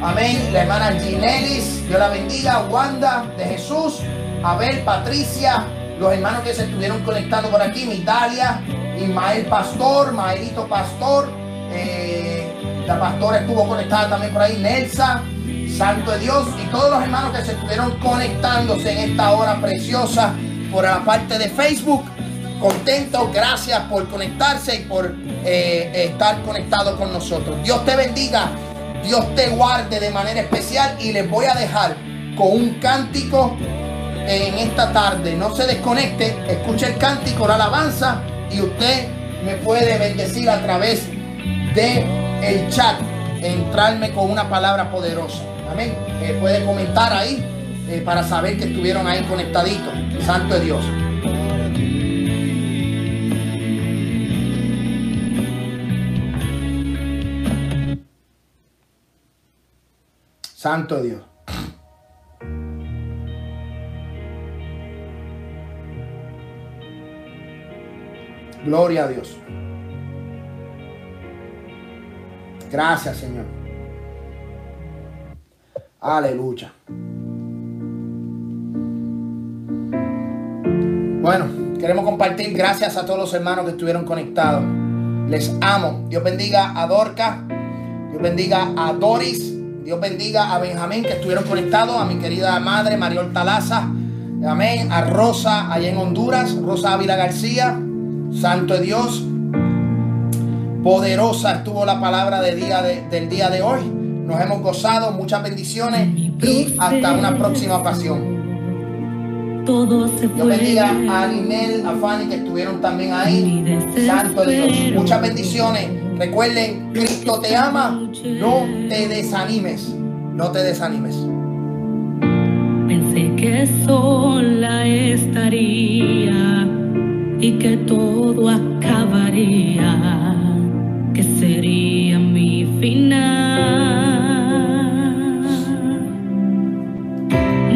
Amén. La hermana Ginelis, Dios la bendiga. Wanda de Jesús, Abel, Patricia, los hermanos que se estuvieron conectando por aquí, Mitalia, Ismael Pastor, Maelito Pastor, eh, la pastora estuvo conectada también por ahí, Nelsa, Santo de Dios, y todos los hermanos que se estuvieron conectándose en esta hora preciosa por la parte de Facebook. Contentos, gracias por conectarse y por eh, estar conectado con nosotros. Dios te bendiga, Dios te guarde de manera especial y les voy a dejar con un cántico en esta tarde. No se desconecte, escuche el cántico, la alabanza y usted me puede bendecir a través de el chat, entrarme con una palabra poderosa. Amén. Eh, puede comentar ahí eh, para saber que estuvieron ahí conectaditos. Santo de Dios. Santo Dios. Gloria a Dios. Gracias, Señor. Aleluya. Bueno, queremos compartir gracias a todos los hermanos que estuvieron conectados. Les amo. Dios bendiga a Dorca. Dios bendiga a Doris. Dios bendiga a Benjamín que estuvieron conectados. A mi querida madre Mariol Talaza. Amén. A Rosa allá en Honduras. Rosa Ávila García. Santo de Dios. Poderosa estuvo la palabra de día de- del día de hoy. Nos hemos gozado. Muchas bendiciones. Y hasta una próxima ocasión. Todo se Dios bendiga a Ninel, a Fanny que estuvieron también ahí. Santo Dios. Muchas bendiciones. Recuerden, Cristo te ama. No te desanimes. No te desanimes. Pensé que sola estaría y que todo acabaría, que sería mi final.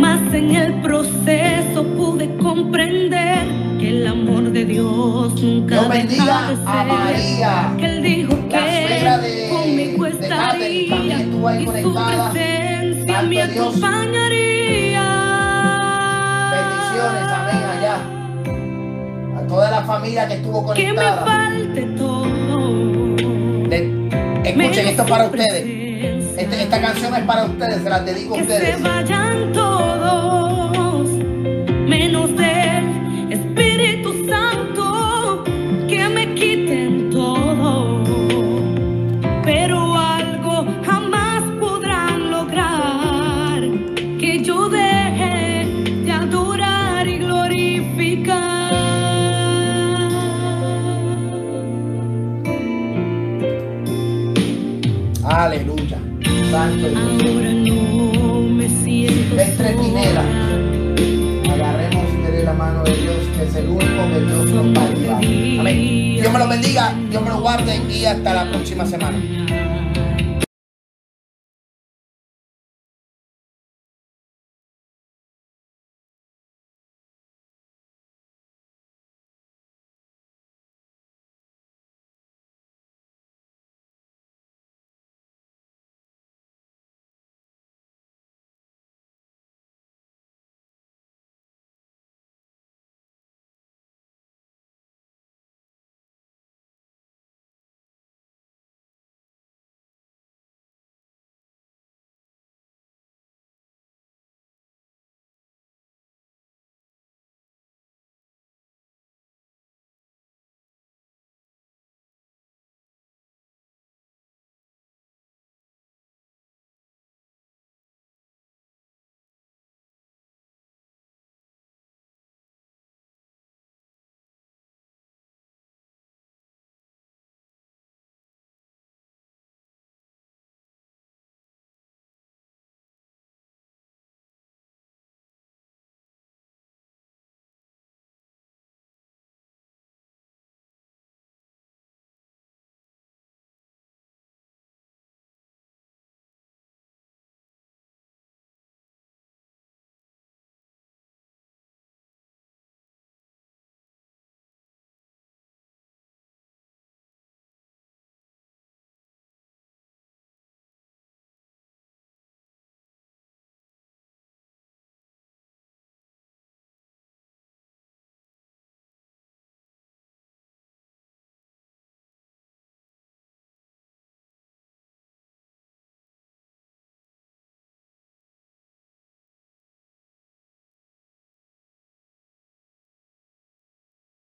Mas en el proceso pude comprender que el amor de Dios nunca Dios bendiga de a. María. Que él dijo que de- conmigo de Catherine estaría estuvo ahí y su conectada. presencia Santo me acompañaría. Bendiciones, amén, allá. A toda la familia que estuvo Que me conectada. falte todo. Le- escuchen, esto es para su ustedes. presencia. Este- esta canción es para ustedes, se las dedico a Que se ustedes. vayan todos, Santo Dios. Entre sola. Agarremos de la mano de Dios, que es el único que Dios nos va a ayudar. Amén. Dios me lo bendiga, Dios me lo guarde y hasta la próxima semana.